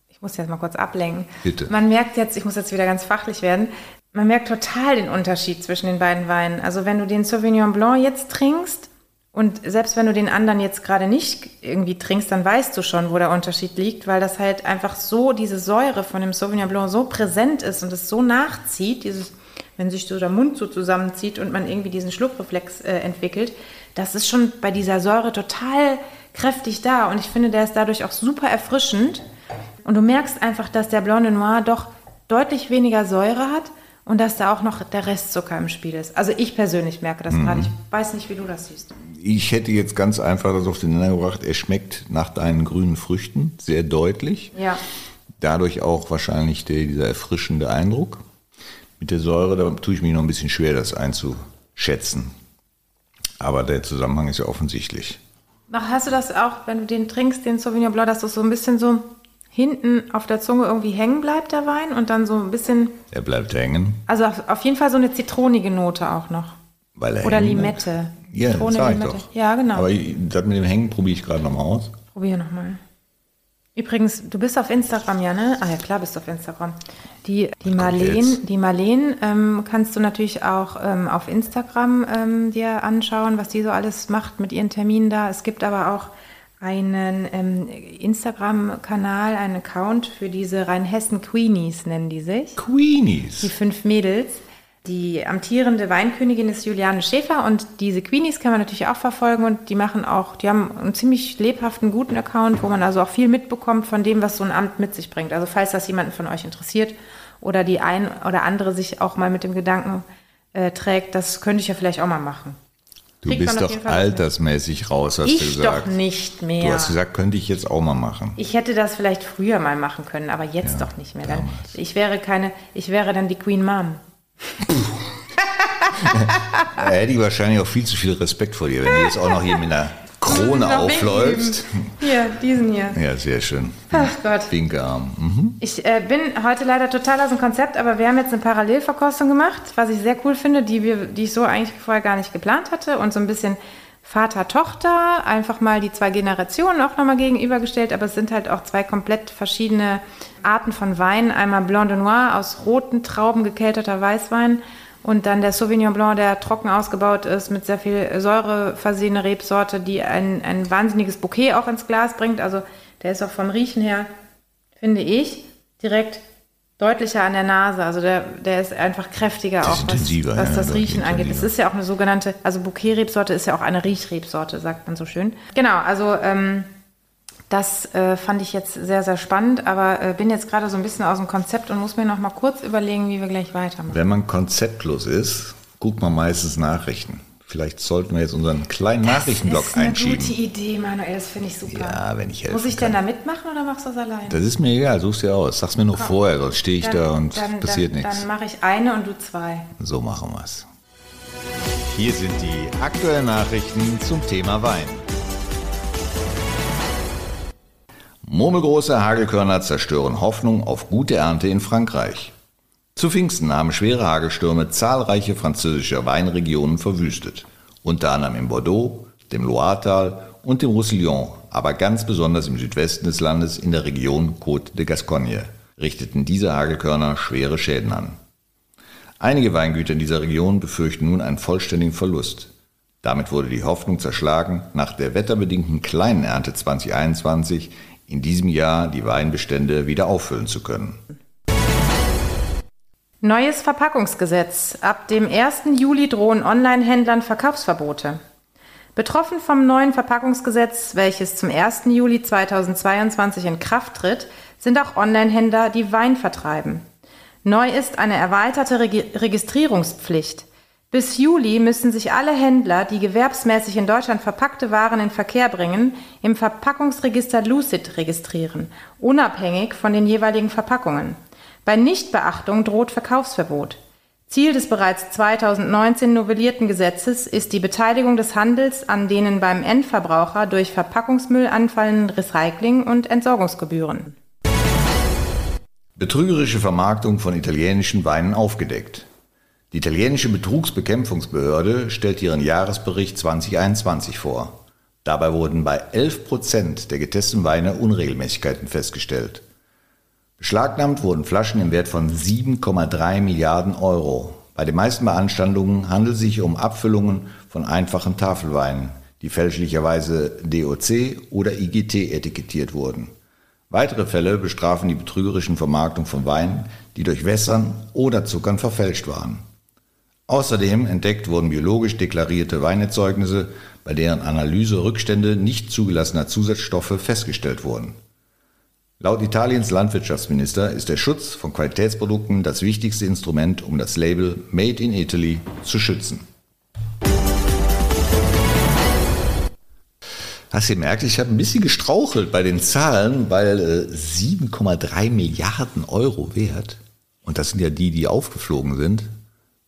ich muss jetzt mal kurz ablenken. Bitte. Man merkt jetzt, ich muss jetzt wieder ganz fachlich werden, man merkt total den Unterschied zwischen den beiden Weinen. Also wenn du den Sauvignon Blanc jetzt trinkst und selbst wenn du den anderen jetzt gerade nicht irgendwie trinkst, dann weißt du schon, wo der Unterschied liegt, weil das halt einfach so, diese Säure von dem Sauvignon Blanc so präsent ist und es so nachzieht, dieses, wenn sich so der Mund so zusammenzieht und man irgendwie diesen Schluckreflex äh, entwickelt, das ist schon bei dieser Säure total kräftig da und ich finde, der ist dadurch auch super erfrischend und du merkst einfach, dass der Blanc de Noir doch deutlich weniger Säure hat und dass da auch noch der Restzucker im Spiel ist. Also ich persönlich merke das gerade. Ich weiß nicht, wie du das siehst. Ich hätte jetzt ganz einfach das auf den Nenner gebracht. Er schmeckt nach deinen grünen Früchten sehr deutlich. Ja. Dadurch auch wahrscheinlich der, dieser erfrischende Eindruck. Mit der Säure, da tue ich mich noch ein bisschen schwer, das einzuschätzen. Aber der Zusammenhang ist ja offensichtlich. Ach, hast du das auch, wenn du den trinkst, den Sauvignon Blanc, dass das so ein bisschen so hinten auf der Zunge irgendwie hängen bleibt, der Wein, und dann so ein bisschen, Er bleibt hängen, also auf, auf jeden Fall so eine zitronige Note auch noch. Er Oder hängen. Limette. Ja, Zitrone, sag Limette. doch. Ja, genau. Aber das mit dem Hängen probiere ich gerade nochmal aus. Probier nochmal. Übrigens, du bist auf Instagram, ja, ne? Ah ja, klar bist du auf Instagram. Die, die Marleen, die Marleen ähm, kannst du natürlich auch ähm, auf Instagram ähm, dir anschauen, was die so alles macht mit ihren Terminen da. Es gibt aber auch einen ähm, Instagram-Kanal, einen Account für diese Rheinhessen Queenies, nennen die sich. Die Queenies. fünf Mädels. Die amtierende Weinkönigin ist Juliane Schäfer und diese Queenies kann man natürlich auch verfolgen und die machen auch, die haben einen ziemlich lebhaften, guten Account, wo man also auch viel mitbekommt von dem, was so ein Amt mit sich bringt. Also falls das jemanden von euch interessiert oder die ein oder andere sich auch mal mit dem Gedanken äh, trägt, das könnte ich ja vielleicht auch mal machen. Du Kriegt bist doch altersmäßig raus, hast du Ich gesagt. doch nicht Du mehr. hast gesagt, könnte ich jetzt auch mal machen. Ich hätte das vielleicht früher mal machen können, aber jetzt Ja, doch nicht mehr. Dann, ich wäre keine, ich wäre dann die Queen Mom. Da hätte ich wahrscheinlich auch viel zu viel Respekt vor dir, wenn du jetzt auch noch hier mit einer Krone aufläufst. Hier, diesen hier. Ja, sehr schön. Ach Gott. Winkearm. Mhm. Ich äh, bin heute leider total aus dem Konzept, aber wir haben jetzt eine Parallelverkostung gemacht, was ich sehr cool finde, die, wir, die ich so eigentlich vorher gar nicht geplant hatte und so ein bisschen Vater-Tochter, einfach mal die zwei Generationen auch nochmal gegenübergestellt, aber es sind halt auch zwei komplett verschiedene Arten von Wein. Einmal Blanc de Noir aus roten Trauben gekelterter Weißwein und dann der Sauvignon Blanc, der trocken ausgebaut ist, mit sehr viel Säure versehene Rebsorte, die ein, ein wahnsinniges Bouquet auch ins Glas bringt. Also der ist auch vom Riechen her finde ich, direkt deutlicher an der Nase. Also der, der ist einfach kräftiger Das auch, was, was ja, das Riechen angeht. Es ist ja auch eine sogenannte, also Bouquet-Rebsorte ist ja auch eine Riechrebsorte, sagt man so schön. Genau, also ähm, das äh, fand ich jetzt sehr, sehr spannend, aber äh, bin jetzt gerade so ein bisschen aus dem Konzept und muss mir noch mal kurz überlegen, wie wir gleich weitermachen. Wenn man konzeptlos ist, guckt man meistens Nachrichten. Vielleicht sollten wir jetzt unseren kleinen Nachrichtenblock das ist eine einschieben. gute Idee, Manuel, das finde ich super. Ja, wenn ich helfen Muss ich kann. denn da mitmachen oder machst du das alleine? Das ist mir egal, such's dir aus. Sag's mir nur vorher, sonst stehe ich da und dann, passiert dann, nichts. Dann mache ich eine und du zwei. So machen wir's. Hier sind die aktuellen Nachrichten zum Thema Wein. Murmelgroße Hagelkörner zerstören Hoffnung auf gute Ernte in Frankreich. Zu Pfingsten haben schwere Hagelstürme zahlreiche französische Weinregionen verwüstet, unter anderem in Bordeaux, dem Loiretal und dem Roussillon, aber ganz besonders im Südwesten des Landes in der Region Côte de Gascogne richteten diese Hagelkörner schwere Schäden an. Einige Weingüter in dieser Region befürchten nun einen vollständigen Verlust. Damit wurde die Hoffnung zerschlagen, nach der wetterbedingten kleinen Ernte 2021 in diesem Jahr die Weinbestände wieder auffüllen zu können. Neues Verpackungsgesetz. Ab dem 1. Juli drohen Online-Händlern Verkaufsverbote. Betroffen vom neuen Verpackungsgesetz, welches zum 1. Juli 2022 in Kraft tritt, sind auch Online-Händler, die Wein vertreiben. Neu ist eine erweiterte Reg Registrierungspflicht. Bis Juli müssen sich alle Händler, die gewerbsmäßig in Deutschland verpackte Waren in Verkehr bringen, im Verpackungsregister Lucid registrieren, unabhängig von den jeweiligen Verpackungen. Bei Nichtbeachtung droht Verkaufsverbot. Ziel des bereits 2019 novellierten Gesetzes ist die Beteiligung des Handels an denen beim Endverbraucher durch Verpackungsmüll anfallenden Recycling- und Entsorgungsgebühren. Betrügerische Vermarktung von italienischen Weinen aufgedeckt. Die italienische Betrugsbekämpfungsbehörde stellt ihren Jahresbericht 2021 vor. Dabei wurden bei 11 Prozent der getesteten Weine Unregelmäßigkeiten festgestellt. Beschlagnahmt wurden Flaschen im Wert von 7,3 Milliarden Euro. Bei den meisten Beanstandungen handelt es sich um Abfüllungen von einfachen Tafelweinen, die fälschlicherweise DOC oder IGT etikettiert wurden. Weitere Fälle bestrafen die betrügerischen Vermarktung von Weinen, die durch Wässern oder Zuckern verfälscht waren. Außerdem entdeckt wurden biologisch deklarierte Weinerzeugnisse, bei deren Analyse Rückstände nicht zugelassener Zusatzstoffe festgestellt wurden. Laut Italiens Landwirtschaftsminister ist der Schutz von Qualitätsprodukten das wichtigste Instrument, um das Label Made in Italy zu schützen. Hast du gemerkt, ich habe ein bisschen gestrauchelt bei den Zahlen, weil äh, 7,3 Milliarden Euro wert, und das sind ja die, die aufgeflogen sind,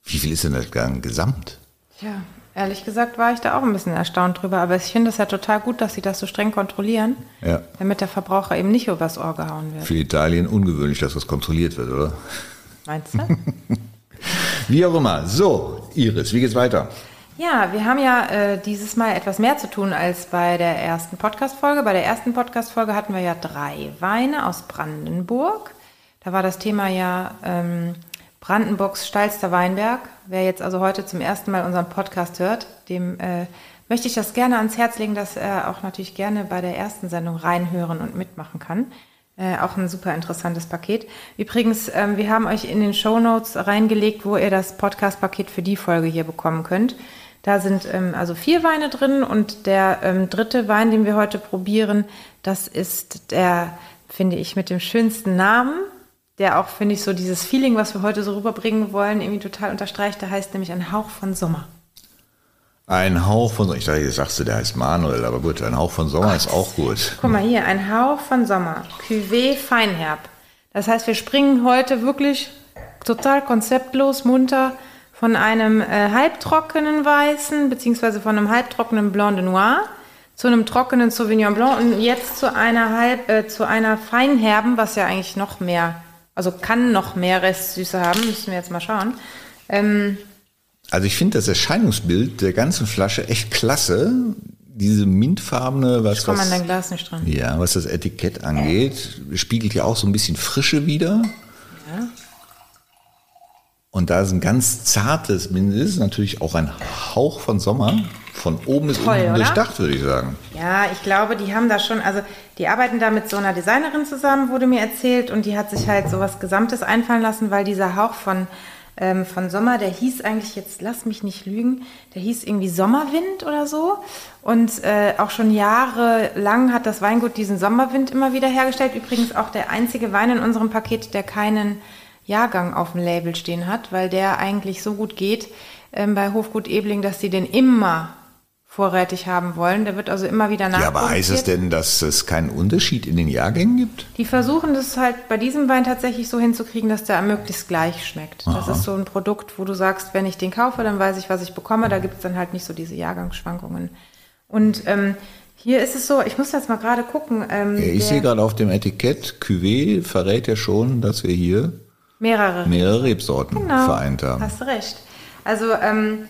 wie viel ist denn das gesamt? Ja, ehrlich gesagt war ich da auch ein bisschen erstaunt drüber, aber ich finde es ja total gut, dass sie das so streng kontrollieren, Ja. damit der Verbraucher eben nicht übers Ohr gehauen wird. Für Italien ungewöhnlich, dass das kontrolliert wird, oder? Meinst du? Wie auch immer. So, Iris, wie geht's weiter? Ja, wir haben ja äh, dieses Mal etwas mehr zu tun als bei der ersten Podcast-Folge. Bei der ersten Podcast-Folge hatten wir ja drei Weine aus Brandenburg. Da war das Thema ja ähm, Brandenburgs steilster Weinberg. Wer jetzt also heute zum ersten Mal unseren Podcast hört, dem äh, möchte ich das gerne ans Herz legen, dass er auch natürlich gerne bei der ersten Sendung reinhören und mitmachen kann. Äh, auch ein super interessantes Paket. Übrigens, ähm, wir haben euch in den Show Notes reingelegt, wo ihr das Podcast-Paket für die Folge hier bekommen könnt. Da sind ähm, also vier Weine drin und der ähm, dritte Wein, den wir heute probieren, das ist der, finde ich, mit dem schönsten Namen, der auch, finde ich, so dieses Feeling, was wir heute so rüberbringen wollen, irgendwie total unterstreicht. Der heißt nämlich ein Hauch von Sommer. Ein Hauch von, ich dachte, jetzt sagst du, der heißt Manuel, aber gut, ein Hauch von Sommer ist auch gut. Guck mal hier, ein Hauch von Sommer. Cuvée Feinherb. Das heißt, wir springen heute wirklich total konzeptlos, munter von einem äh, halbtrockenen Weißen, beziehungsweise von einem halbtrockenen Blanc de Noir zu einem trockenen Sauvignon Blanc und jetzt zu einer halb, äh, zu einer Feinherben, was ja eigentlich noch mehr, also kann noch mehr Restsüße haben, müssen wir jetzt mal schauen. Ähm, Also ich finde das Erscheinungsbild der ganzen Flasche echt klasse. Diese mintfarbene, was, was, dein Glas nicht dran. ja, was das Etikett angeht, spiegelt ja auch so ein bisschen Frische wieder. Ja. Und da ist ein ganz zartes, ist natürlich auch ein Hauch von Sommer. Von oben bis Toll, unten durchdacht, würde ich sagen. Ja, ich glaube, die haben da schon, also die arbeiten da mit so einer Designerin zusammen, wurde mir erzählt, und die hat sich halt so was Gesamtes einfallen lassen, weil dieser Hauch von, ähm, von Sommer, der hieß eigentlich jetzt, lass mich nicht lügen, der hieß irgendwie Sommerwind oder so. Und äh, auch schon jahrelang hat das Weingut diesen Sommerwind immer wieder hergestellt. Übrigens auch der einzige Wein in unserem Paket, der keinen Jahrgang auf dem Label stehen hat, weil der eigentlich so gut geht ähm, bei Hofgut Ebling, dass sie den immer vorrätig haben wollen. Der wird also immer wieder Ja, aber heißt es denn, dass es keinen Unterschied in den Jahrgängen gibt? Die versuchen das halt bei diesem Wein tatsächlich so hinzukriegen, dass der möglichst gleich schmeckt. Das ist so ein Produkt, wo du sagst, wenn ich den kaufe, dann weiß ich, was ich bekomme. Da gibt es dann halt nicht so diese Jahrgangsschwankungen. Und ähm, hier ist es so, ich muss jetzt mal gerade gucken. Ähm, Ja, ich sehe gerade auf dem Etikett, Cuvée verrät ja schon, dass wir hier mehrere mehrere Rebsorten Genau, vereint haben. Hast recht. Also ähm,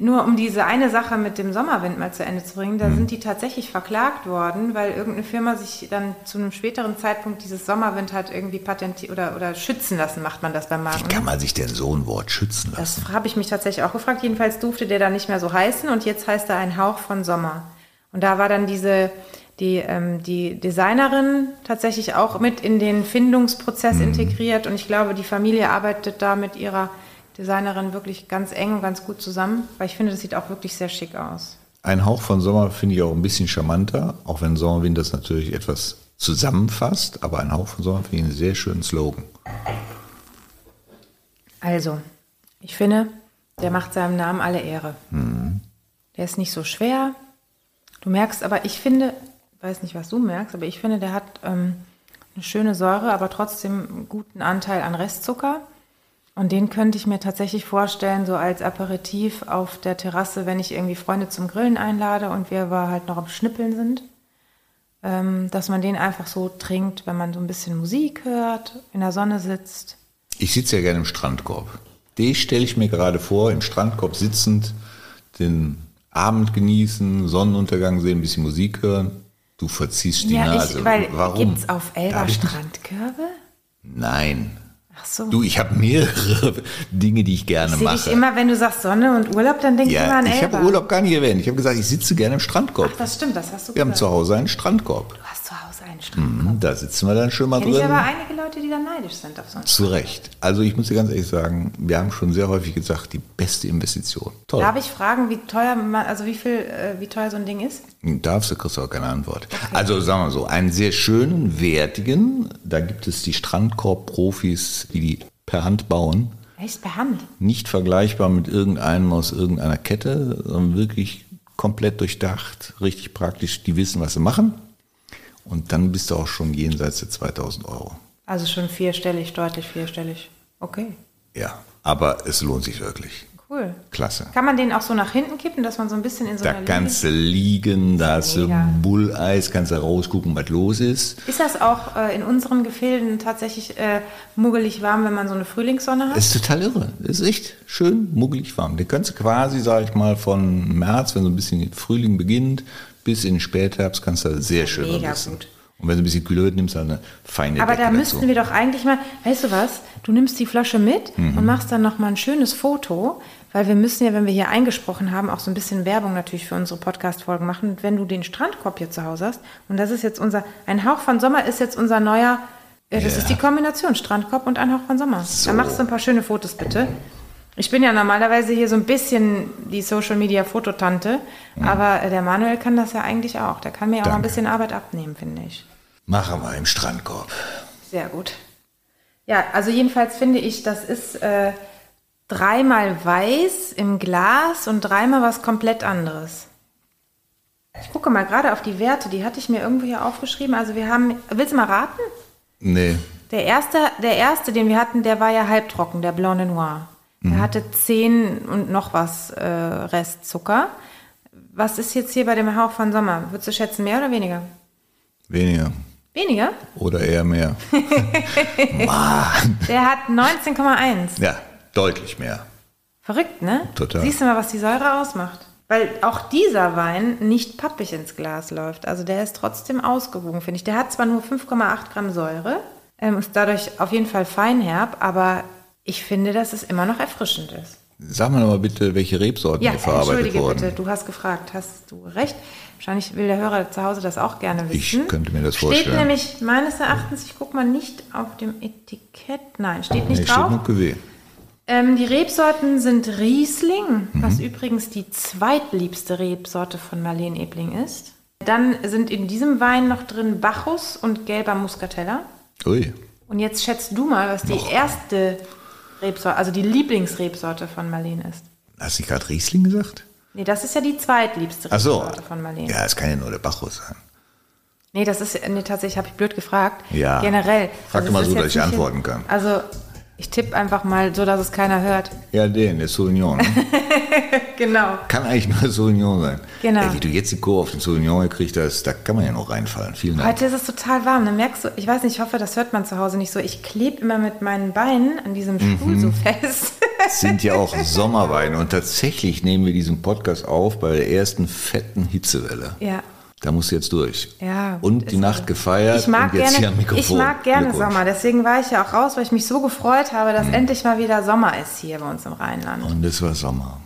nur um diese eine Sache mit dem Sommerwind mal zu Ende zu bringen, Mhm. da sind die tatsächlich verklagt worden, weil irgendeine Firma sich dann zu einem späteren Zeitpunkt dieses Sommerwind hat irgendwie patentiert oder, oder schützen lassen, macht man das beim Marken. Wie kann man sich denn so ein Wort schützen lassen? Das habe ich mich tatsächlich auch gefragt. Jedenfalls durfte der da nicht mehr so heißen und jetzt heißt er ein Hauch von Sommer. Und da war dann diese, die, ähm, die Designerin tatsächlich auch mit in den Findungsprozess Mhm. integriert und ich glaube, die Familie arbeitet da mit ihrer Designerin wirklich ganz eng und ganz gut zusammen, weil ich finde, das sieht auch wirklich sehr schick aus. Ein Hauch von Sommer finde ich auch ein bisschen charmanter, auch wenn Sommerwind das natürlich etwas zusammenfasst, aber ein Hauch von Sommer finde ich einen sehr schönen Slogan. Also, ich finde, der macht seinem Namen alle Ehre. Der ist nicht so schwer. Du merkst aber, ich finde, weiß nicht, was du merkst, aber ich finde, der hat ähm, eine schöne Säure, aber trotzdem einen guten Anteil an Restzucker. Und den könnte ich mir tatsächlich vorstellen, so als Aperitif auf der Terrasse, wenn ich irgendwie Freunde zum Grillen einlade und wir aber halt noch am Schnippeln sind. Ähm, dass man den einfach so trinkt, wenn man so ein bisschen Musik hört, in der Sonne sitzt. Ich sitze ja gerne im Strandkorb. Den stelle ich mir gerade vor, im Strandkorb sitzend, den Abend genießen, Sonnenuntergang sehen, ein bisschen Musik hören. Du verziehst die Ja, Nase. ich, weil Warum? gibt's auf Elba Strandkörbe? Nein. Ach so. Du, ich habe mehrere Dinge, die ich gerne ich mache. dich immer, wenn du sagst Sonne und Urlaub, dann denk ich immer ja, an ich Elba. habe Urlaub gar nicht erwähnt. Ich habe gesagt, ich sitze gerne im Strandkorb. Ach, das stimmt, das hast du Wir haben gesagt. zu Hause einen Strandkorb. Du hast zu Hause einen Strandkorb. Mhm, Da sitzen wir dann schon mal Kenn ich drin. aber einige Leute, die da neidisch sind auf so einen Zu Recht. Also ich muss dir ganz ehrlich sagen, wir haben schon sehr häufig gesagt, die beste Investition. Toll. Darf ich fragen, wie teuer man, also wie viel, äh, wie teuer so ein Ding ist? Darfst du, kriegst auch keine Antwort. Also sagen wir so, einen sehr schönen, wertigen, da gibt es die Strandkorb-Profis, die die per Hand bauen. Echt per Hand? Nicht vergleichbar mit irgendeinem aus irgendeiner Kette, sondern wirklich komplett durchdacht, richtig praktisch. Die wissen, was sie machen. Und dann bist du auch schon jenseits der 2000 Euro. Also schon vierstellig, deutlich vierstellig. Okay, Ja, aber es lohnt sich wirklich. cool. Klasse. Kann man den auch so nach hinten kippen, dass man so ein bisschen in so Da einer kannst du liegen, da hast du. Bulleis, kannst du rausgucken, was los ist. Ist das auch äh, in unseren Gefilden tatsächlich äh, muggelig warm, wenn man so eine Frühlingssonne hat? Das ist total irre. Das ist echt schön muggelig warm. Den kannst du quasi, sag ich mal, von März, wenn so ein bisschen Frühling beginnt, bis in den Spätherbst kannst du da sehr schön mega gut. Und wenn du ein bisschen wird, nimmst du eine feine Aber Decke da dazu. müssten wir doch eigentlich mal, weißt du was, du nimmst die Flasche mit Mhm. und machst dann noch mal ein schönes Foto, weil wir müssen ja, wenn wir hier eingesprochen haben, auch so ein bisschen Werbung natürlich für unsere Podcast-Folgen machen. Und wenn du den Strandkorb hier zu Hause hast, und das ist jetzt unser, ein Hauch von Sommer ist jetzt unser neuer, äh, das Ja. ist die Kombination Strandkorb und ein Hauch von Sommer. So. Da machst du ein paar schöne Fotos bitte. Ich bin ja normalerweise hier so ein bisschen die Social-Media-Fototante, aber äh, der Manuel kann das ja eigentlich auch. Der kann mir auch mal ein Danke. bisschen Arbeit abnehmen, finde ich. Machen wir im Strandkorb. Sehr gut. Ja, also jedenfalls finde ich, das ist äh, dreimal weiß im Glas und dreimal was komplett anderes. Ich gucke mal gerade auf die Werte, die hatte ich mir irgendwo hier aufgeschrieben. Also wir haben, willst du mal raten? Nee, Der erste, der erste, den wir hatten, der war ja halbtrocken, der Blanc de Noir. Der hatte 10 und noch was äh, Restzucker. Was ist jetzt hier bei dem Hauch von Sommer? Würdest du schätzen, mehr oder weniger? weniger. Weniger? Oder eher mehr. Mann. Der hat 19,1. Ja, deutlich mehr. Verrückt, ne? Total. Siehst du mal, was die Säure ausmacht? Weil auch dieser Wein nicht pappig ins Glas läuft. Also der ist trotzdem ausgewogen, finde ich. Der hat zwar nur 5,8 Gramm Säure, ähm, ist dadurch auf jeden Fall feinherb, aber ich finde, dass es immer noch erfrischend ist. Sag mal noch mal bitte, welche Rebsorten Ja, hier verarbeitet entschuldige wurden. bitte, du hast gefragt, hast du recht. Wahrscheinlich will der Hörer zu Hause das auch gerne Ich wissen. könnte mir das steht vorstellen. nämlich meines Erachtens, ich gucke mal nicht auf dem Etikett, nein, steht nicht Nee, steht drauf. nur Cuvée. Ähm, die Rebsorten sind Riesling, Mhm. was übrigens die zweitliebste Rebsorte von Marlene Ebling ist. Dann sind in diesem Wein noch drin Bacchus und gelber Muscatella. Ui. Und jetzt schätzt du mal, was die erste Rebsorte, also die Lieblingsrebsorte von Marlene ist. Hast du gerade Riesling gesagt? Nee, das ist ja die zweitliebste Ach so. Rebsorte von Marlene. Ja, es kann ja nur der Bacchus sein. Nee, das ist, nee, tatsächlich habe ich blöd gefragt. Ja. Generell. Frag Also mal so, dass ich antworten kann. Also, ich tippe einfach mal so, dass es keiner hört. Ja, den, der Sauvignon. Ne? Genau. kann eigentlich nur Sauvignon sein. Genau. Ey, wie du jetzt die Kurve auf den Sauvignon gekriegt hast, da kann man ja noch reinfallen. Vielen Dank. Heute ist es total warm. Dann merkst du, ich weiß nicht, ich hoffe, das hört man zu Hause nicht so. Ich klebe immer mit meinen Beinen an diesem Mhm. Stuhl so fest. sind ja auch Sommerweine. Und tatsächlich nehmen wir diesen Podcast auf bei der ersten fetten Hitzewelle. Ja. Da musst du jetzt durch. Ja, und die Nacht gefeiert Ich mag und jetzt hier gerne, am Mikrofon. ich mag gerne. Sommer. Deswegen war ich ja auch raus, weil ich mich so gefreut habe, Mhm. dass endlich mal wieder Sommer ist hier bei uns im Rheinland. Und es war Sommer.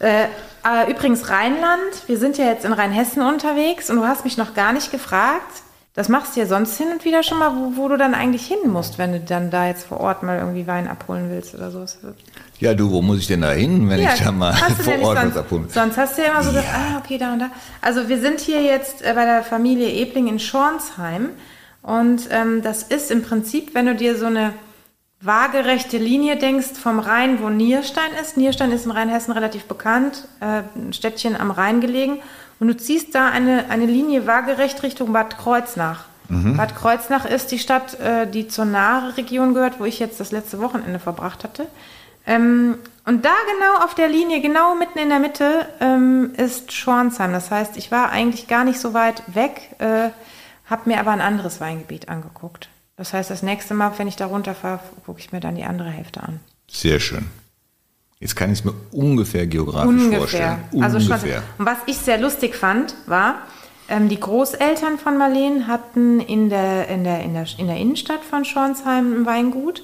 Äh, äh, übrigens Rheinland, wir sind ja jetzt in Rheinhessen unterwegs und du hast mich noch gar nicht gefragt. Das machst du ja sonst hin und wieder schon mal, wo, wo du dann eigentlich hin musst, wenn du dann da jetzt vor Ort mal irgendwie Wein abholen willst oder sowas. Ja, du, wo muss ich denn da hin, wenn ich da mal vor Ort was abholen? sonst hast du ja immer so gesagt, ah, okay, da und da. Also wir sind hier jetzt äh, bei der Familie Ebling in Schornsheim und ähm, das ist im Prinzip, wenn du dir so eine waagerechte Linie denkst vom Rhein, wo Nierstein ist. Nierstein ist in Rheinhessen relativ bekannt, äh, ein Städtchen am Rhein gelegen. Und du ziehst da eine, eine Linie waagerecht Richtung Bad Kreuznach. Bad Kreuznach ist die Stadt, äh, die zur nahe Region gehört, wo ich jetzt das letzte Wochenende verbracht hatte. Ähm, und da genau auf der Linie, genau mitten in der Mitte, ähm, ist Schornsheim. Das heißt, ich war eigentlich gar nicht so weit weg, äh, habe mir aber ein anderes Weingebiet angeguckt. Das heißt, das nächste Mal, wenn ich da runterfahre, gucke ich mir dann die andere Hälfte an. Sehr schön. Jetzt kann ich es mir ungefähr geografisch vorstellen. Also ungefähr. Und was ich sehr lustig fand, war, ähm, die Großeltern von Marleen hatten in der, in, der, in, der, in der Innenstadt von Schornsheim ein Weingut.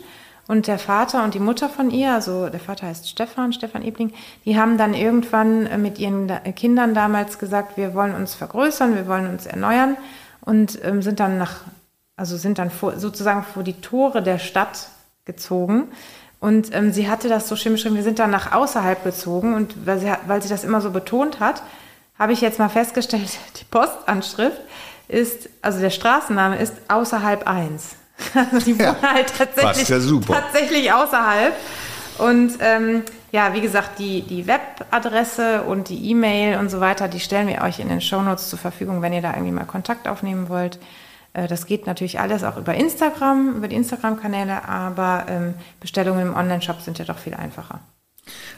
Und der Vater und die Mutter von ihr, also der Vater heißt Stefan, Stefan Ebling, die haben dann irgendwann äh, mit ihren Kindern damals gesagt, wir wollen uns vergrößern, wir wollen uns erneuern und ähm, sind dann nach, also sind dann vor, sozusagen vor die Tore der Stadt gezogen. Und ähm, sie hatte das so schön beschrieben, wir sind dann nach außerhalb gezogen und weil sie, weil sie das immer so betont hat, habe ich jetzt mal festgestellt, die Postanschrift ist, also der Straßenname ist außerhalb 1. Also die Ja, wohnen halt tatsächlich, ja tatsächlich außerhalb. Und ähm, ja, wie gesagt, die, die Webadresse und die E-Mail und so weiter, die stellen wir euch in den Shownotes zur Verfügung, wenn ihr da irgendwie mal Kontakt aufnehmen wollt. Äh, Das geht natürlich alles auch über Instagram, über die Instagram-Kanäle, aber ähm, Bestellungen im Onlineshop sind ja doch viel einfacher.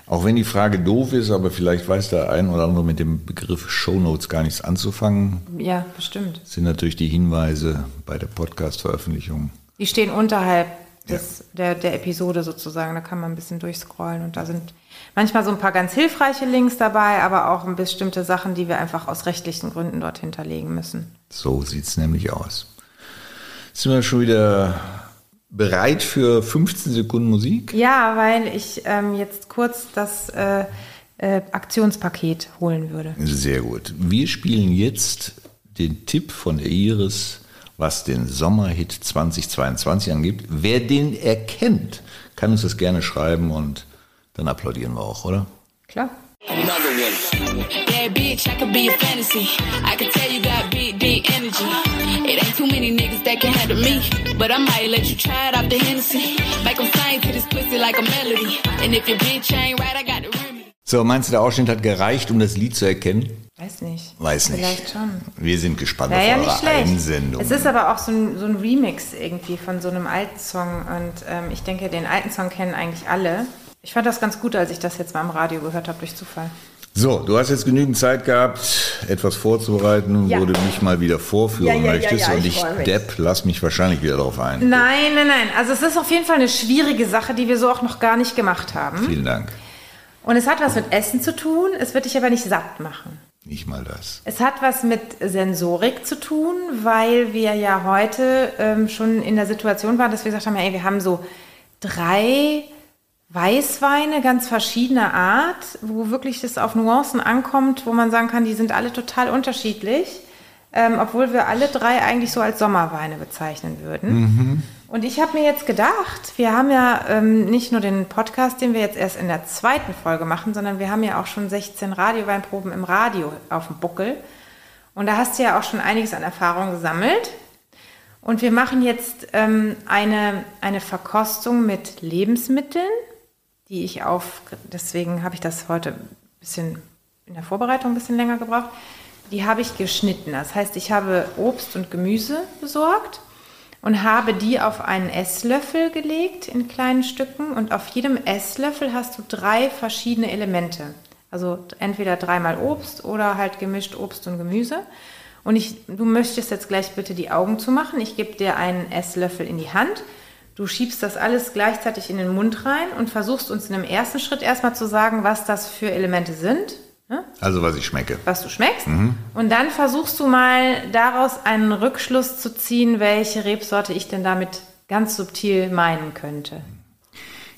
Auch wenn die Frage doof ist, aber vielleicht weiß der ein oder andere mit dem Begriff Shownotes gar nichts anzufangen, Ja, bestimmt. sind natürlich die Hinweise bei der Podcast-Veröffentlichung. Die stehen unterhalb des, der, der Episode sozusagen. Da kann man ein bisschen durchscrollen und da sind manchmal so ein paar ganz hilfreiche Links dabei, aber auch bestimmte Sachen, die wir einfach aus rechtlichen Gründen dort hinterlegen müssen. So sieht es nämlich aus. Sind wir schon wieder bereit für 15 Sekunden Musik? Ja, weil ich ähm, jetzt kurz das äh, äh, Aktionspaket holen würde. Sehr gut. Wir spielen jetzt den Tipp von der Iris, was den Sommerhit 2022 angibt. Wer den erkennt, kann uns das gerne schreiben und dann applaudieren wir auch, oder? Klar. Yeah, bitch, I could be a fantasy. I could tell you got big, deep energy. It ain't too many niggas that can handle me. But I might let you try it off the Hennessy. Make 'em sing to this pussy like a melody. And if your bitch ain't right, I got the remedy. So, meinst du, der Ausschnitt hat gereicht, um das Lied zu erkennen? Weiß nicht. Weiß nicht. Vielleicht schon. Wir sind gespannt ja auf nicht eure. Einsendung. Es ist aber auch so ein, so ein Remix irgendwie von so einem alten Song. Und ähm, ich denke, den alten Song kennen eigentlich alle. Ich fand das ganz gut, als ich das jetzt mal im Radio gehört habe, durch Zufall. So, du hast jetzt genügend Zeit gehabt, etwas vorzubereiten, Ja. wo du mich mal wieder vorführen Ja, ja, möchtest. und ich ich. Depp, lass mich wahrscheinlich wieder darauf ein. Nein, nein, nein. Also es ist auf jeden Fall eine schwierige Sache, die wir so auch noch gar nicht gemacht haben. Vielen Dank. Und es hat was mit Essen zu tun, es wird dich aber nicht satt machen. Nicht mal das. Es hat was mit Sensorik zu tun, weil wir ja heute ähm, schon in der Situation waren, dass wir gesagt haben, ey, wir haben so drei Weißweine ganz verschiedener Art, wo wirklich das auf Nuancen ankommt, wo man sagen kann, die sind alle total unterschiedlich, ähm, obwohl wir alle drei eigentlich so als Sommerweine bezeichnen würden. Und ich habe mir jetzt gedacht, wir haben ja ähm, nicht nur den Podcast, den wir jetzt erst in der zweiten Folge machen, sondern wir haben ja auch schon 16 Radioweinproben im Radio auf dem Buckel. Und da hast du ja auch schon einiges an Erfahrung gesammelt. Und wir machen jetzt ähm, eine, eine Verkostung mit Lebensmitteln, die ich auf, deswegen habe ich das heute ein bisschen in der Vorbereitung ein bisschen länger gebraucht. Die habe ich geschnitten. Das heißt, ich habe Obst und Gemüse besorgt und habe die auf einen Esslöffel gelegt in kleinen Stücken. Und auf jedem Esslöffel hast du drei verschiedene Elemente. Also entweder dreimal Obst oder halt gemischt Obst und Gemüse. Und ich, du möchtest jetzt gleich bitte die Augen zumachen. Ich gebe dir einen Esslöffel in die Hand. Du schiebst das alles gleichzeitig in den Mund rein und versuchst uns in dem ersten Schritt erstmal zu sagen, was das für Elemente sind, ne? Also was ich schmecke. was du schmeckst. Und dann versuchst du mal daraus einen Rückschluss zu ziehen, welche Rebsorte ich denn damit ganz subtil meinen könnte.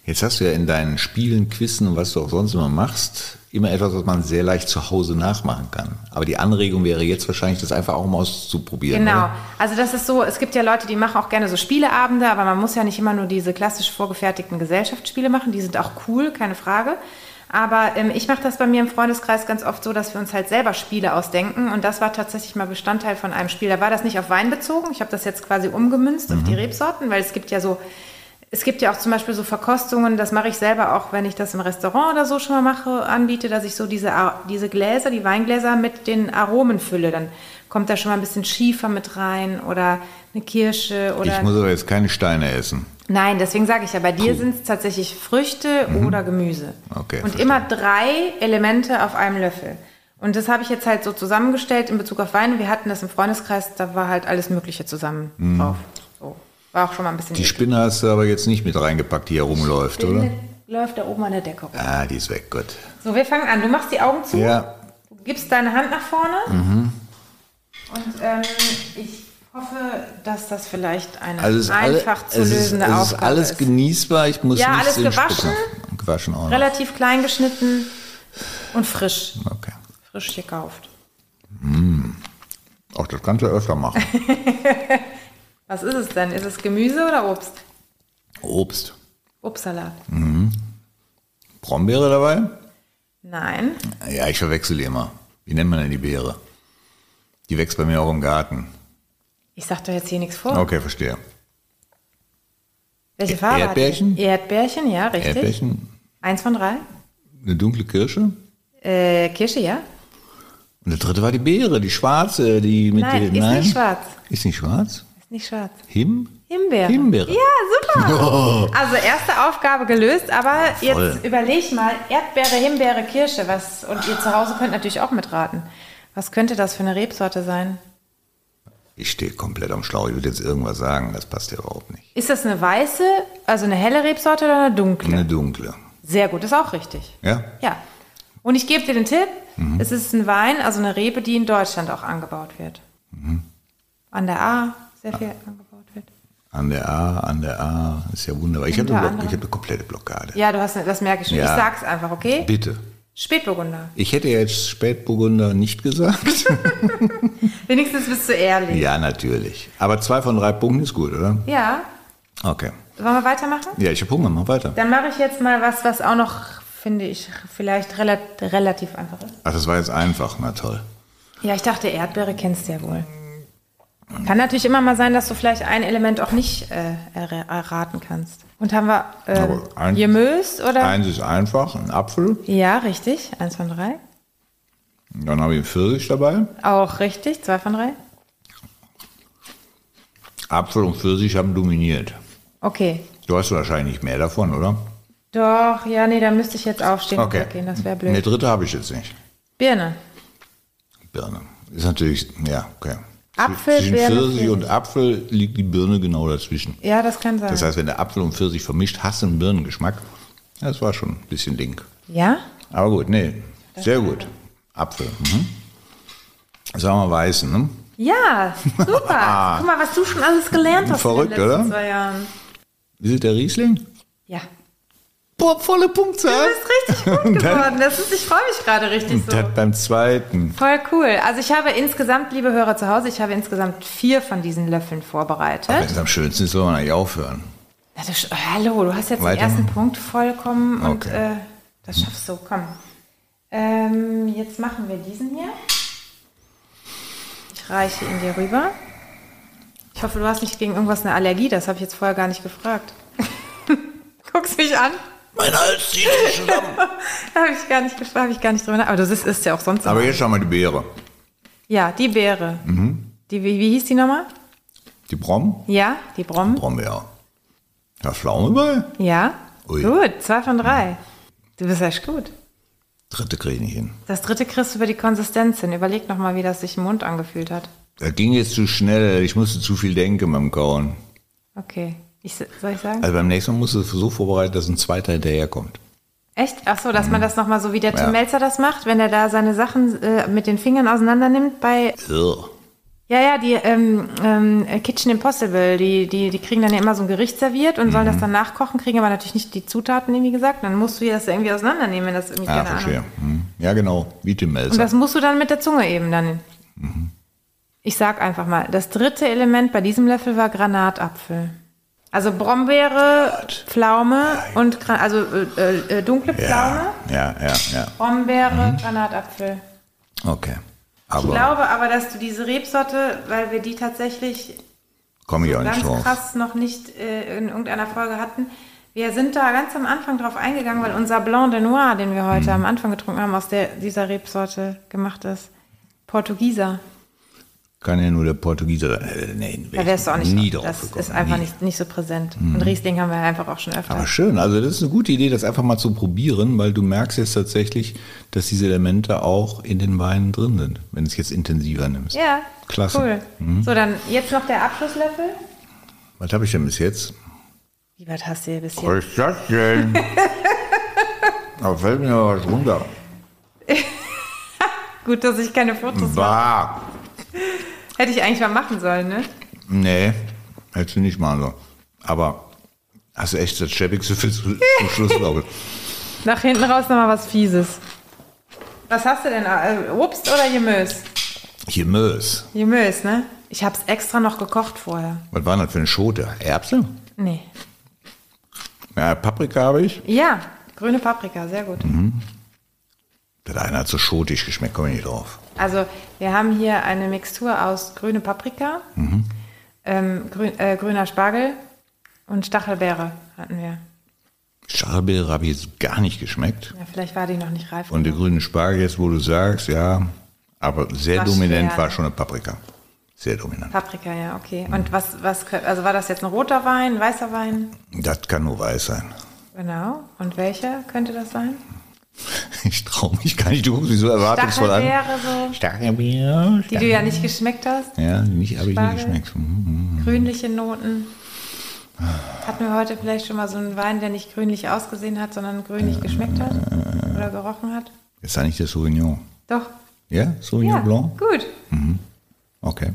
Jetzt hast du ja in deinen Spielen, Quizzen und was du auch sonst immer machst, immer etwas, was man sehr leicht zu Hause nachmachen kann. Aber die Anregung wäre jetzt wahrscheinlich, das einfach auch mal auszuprobieren. Genau. Oder? Also das ist so, es gibt ja Leute, die machen auch gerne so Spieleabende, aber man muss ja nicht immer nur diese klassisch vorgefertigten Gesellschaftsspiele machen. Die sind auch cool, keine Frage. Aber ähm, ich mache das bei mir im Freundeskreis ganz oft so, dass wir uns halt selber Spiele ausdenken. Und das war tatsächlich mal Bestandteil von einem Spiel. Da war das nicht auf Wein bezogen. Ich habe das jetzt quasi umgemünzt auf die Rebsorten, weil es gibt ja so, es gibt ja auch zum Beispiel so Verkostungen, das mache ich selber auch, wenn ich das im Restaurant oder so schon mal mache, anbiete, dass ich so diese, diese Gläser, die Weingläser mit den Aromen fülle. Dann kommt da schon mal ein bisschen Schiefer mit rein oder eine Kirsche oder. Ich muss aber jetzt keine Steine essen. Nein, deswegen sage ich ja, bei dir sind es tatsächlich Früchte oder Gemüse. Mhm. Okay, Und verstehe. immer drei Elemente auf einem Löffel. Und das habe ich jetzt halt so zusammengestellt in Bezug auf Wein. Wir hatten das im Freundeskreis, da war halt alles Mögliche zusammen drauf. War auch schon mal ein bisschen. Die Spinne hast du aber jetzt nicht mit reingepackt, die hier rumläuft, oder? Spinne läuft da oben an der Decke rum. Ah, die ist weg, gut. So, wir fangen an. Du machst die Augen zu, Ja, du gibst deine Hand nach vorne. Mhm. Und ähm, ich hoffe, dass das vielleicht eine also ist, alle, einfach zu es ist, lösende es ist Aufgabe alles ist. genießbar. Ich muss Ja, alles gewaschen. Spucken- Gewaschen auch noch. Relativ klein geschnitten und frisch. Okay. Frisch gekauft. Auch das kannst du öfter machen. Was ist es denn? Ist es Gemüse oder Obst? Obst. Obstsalat. Brombeere dabei? Nein. Ja, ich verwechsel die immer. Wie nennt man denn die Beere? Die wächst bei mir auch im Garten. Ich sag doch jetzt hier nichts vor. Okay, verstehe. Welche Farbe Erdbeerchen? Hat die? Erdbeerchen, ja, richtig. Erdbeerchen, Eins von drei. eine dunkle Kirsche. Äh, Kirsche, ja. Und der dritte war die Beere, die schwarze, die mit Nein, den, ist nicht schwarz. Ist nicht schwarz? Ist nicht schwarz. Him? Himbeere. Himbeere. Ja, super. Also erste Aufgabe gelöst, aber Voll. jetzt überleg mal, Erdbeere, Himbeere, Kirsche, was, und ihr zu Hause könnt natürlich auch mitraten. Was könnte das für eine Rebsorte sein? Ich stehe komplett am Schlauch. Ich würde jetzt irgendwas sagen, das passt ja überhaupt nicht. Ist das eine weiße, also eine helle Rebsorte oder eine dunkle? Eine dunkle. Sehr gut, ist auch richtig. Ja? Ja. Und ich gebe dir den Tipp, Mhm. es ist ein Wein, also eine Rebe, die in Deutschland auch angebaut wird. Mhm. An der A sehr viel angebaut wird. An der A, an der A. Ist ja wunderbar. Ich habe eine, hab eine komplette Blockade. Ja, du hast, eine- das merke ich schon. Ja. Ich sag's einfach, okay? Bitte. Spätburgunder. Ich hätte jetzt Spätburgunder nicht gesagt. Wenigstens bist du ehrlich. ja, natürlich. Aber zwei von drei Punkten ist gut, oder? Ja. Okay. Wollen wir weitermachen? Ja, ich habe Hunger. Mach weiter. Dann mache ich jetzt mal was, was auch noch, finde ich, vielleicht rela relativ einfach ist. Ach, das war jetzt einfach. Na toll. Ja, ich dachte, Erdbeere kennst du ja wohl. Kann natürlich immer mal sein, dass du vielleicht ein Element auch nicht äh, erra- erraten kannst. Und haben wir äh, Gemüse oder? Eins ist einfach, ein Apfel. Ja, richtig. Eins von drei. Dann habe ich einen Pfirsich dabei. Auch richtig. Zwei von drei. Apfel und Pfirsich haben dominiert. Okay. Du hast wahrscheinlich nicht mehr davon, oder? Doch, ja, nee, da müsste ich jetzt aufstehen Okay. und weggehen. Das wäre Eine blöd. dritte habe ich jetzt nicht. Birne. Birne. Ist natürlich, ja, okay. Apfel, Zwischen Birne, Pfirsich Pfirsich. und Apfel liegt die Birne genau dazwischen. Ja, das kann sein. Das heißt, wenn der Apfel und Pfirsich vermischt, hast du einen Birnengeschmack. Das war schon ein bisschen link. ja? Aber gut, nee, sehr gut. Apfel. Mhm. Sagen wir weißen, ne? Ja, super. Guck mal, was du schon alles gelernt hast Verrückt, in den letzten oder? zwei Jahren. Wie ist der Riesling? Ja. Boah, volle Punktzahl. Du bist richtig gut Und geworden. Das ist, ich freue mich gerade richtig Und so. das beim zweiten. Voll cool. Also ich habe insgesamt, liebe Hörer zu Hause, ich habe insgesamt vier von diesen Löffeln Wenn vorbereitet. es am schönsten ist, soll man eigentlich aufhören. Du, sch- hallo, du hast jetzt Weiter. den ersten Punkt vollkommen und Okay. äh, das schaffst du. Komm. Ähm, jetzt machen wir diesen hier. Ich reiche ihn dir rüber. Ich hoffe, du hast nicht gegen irgendwas eine Allergie. Das habe ich jetzt vorher gar nicht gefragt. Guckst mich an. Mein Hals zieht sich zusammen. Habe ich gar nicht gefragt, habe ich gar nicht drüber nach. Aber du isst isst ja auch sonst Aber jetzt schauen wir die Beere. Ja, die Beere. Mhm. Die, wie, wie hieß die nochmal? Die Brom? Ja, die Brom. Brombeere. Da Pflaume bei? Ja. Ui. Gut, zwei von drei. Du bist echt gut. Dritte kriege ich nicht hin. Das dritte kriegst du über die Konsistenz hin. Überleg nochmal, wie das sich im Mund angefühlt hat. Das ging jetzt zu schnell. Ich musste zu viel denken beim Kauen. Okay. Ich, soll ich sagen? Also beim nächsten Mal musst du es so vorbereiten, dass ein zweiter hinterherkommt. Echt? Ach so, dass man das nochmal so wie der Tim Ja. Melzer das macht, wenn er da seine Sachen äh, mit den Fingern auseinander nimmt bei Ugh. Ja, ja, die ähm, ähm, Kitchen Impossible, die, die, die kriegen dann ja immer so ein Gericht serviert und sollen Mhm. das dann nachkochen, kriegen aber natürlich nicht die Zutaten, wie gesagt. Dann musst du das irgendwie auseinandernehmen, wenn das irgendwie Ah, keine verstehe. Ahnung. Hm. Ja, genau. Wie Tim Und Melzer. das musst du dann mit der Zunge eben dann. Mhm. Ich sag einfach mal, das dritte Element bei diesem Löffel war Granatapfel. Also Brombeere, Pflaume und Gra also äh, äh, dunkle Pflaume, Ja, ja, ja. Brombeere, Mhm. Granatapfel. Okay. Ich Aber glaube aber, dass du diese Rebsorte, weil wir die tatsächlich komme ich auch ganz drauf. krass noch nicht äh, in irgendeiner Folge hatten. Wir sind da ganz am Anfang drauf eingegangen, weil unser Blanc de Noir, den wir Mhm. heute am Anfang getrunken haben, aus der, dieser Rebsorte gemacht ist. Portugieser. Kann ja nur der Portugieser. Äh, nee, wär Da wärst du auch nicht nie drauf. Das gekommen. ist einfach nie. nicht, nicht so präsent. Und Riesling haben wir einfach auch schon öfter. Aber schön, also das ist eine gute Idee, das einfach mal zu probieren, weil du merkst jetzt tatsächlich, dass diese Elemente auch in den Weinen drin sind, wenn du es jetzt intensiver nimmst. ja, Klasse. Mhm. cool. So, dann jetzt noch der Abschlusslöffel. Was habe ich denn bis jetzt? Wie weit hast du hier bis Was hier? ist das denn? da fällt mir aber was runter. Gut, dass ich keine Fotos mache. Hätte ich eigentlich mal machen sollen, ne? Nee, hättest du nicht machen sollen. Aber hast du echt das Schäbigste für zum Schluss, glaube ich. Nach hinten raus nochmal was Fieses. Was hast du denn? Äh, Obst oder Gemüse? Gemüse. Gemüse, ne? Ich hab's extra noch gekocht vorher. Was war das für eine Schote? Erbse? Nee. Ja, Paprika habe ich. Ja, grüne Paprika, sehr gut. Der eine hat so schotig geschmeckt, komme ich nicht drauf. Also, wir haben hier eine Mixtur aus grüne Paprika, ähm, grün, äh, grüner Spargel und Stachelbeere hatten wir. Stachelbeere habe ich jetzt gar nicht geschmeckt. Ja, vielleicht war die noch nicht reif. Und der grüne Spargel, jetzt wo du sagst, ja, aber sehr War dominant schwer, war schon eine Paprika. Sehr dominant. Paprika, ja, okay. Und was, was, also war das jetzt ein roter Wein, ein weißer Wein? Das kann nur weiß sein. Genau. Und welcher könnte das sein? Ich traue mich gar nicht, du guckst mich so erwartungsvoll an. So, Stachelbeere. die du ja nicht geschmeckt hast. Ja, nicht, habe ich nie geschmeckt. Mhm. Grünliche Noten. Hatten wir heute vielleicht schon mal so einen Wein, der nicht grünlich ausgesehen hat, sondern grünlich geschmeckt hat oder gerochen hat? Ist eigentlich der Sauvignon. Doch. Ja, Sauvignon Ja, Blanc? gut. Okay.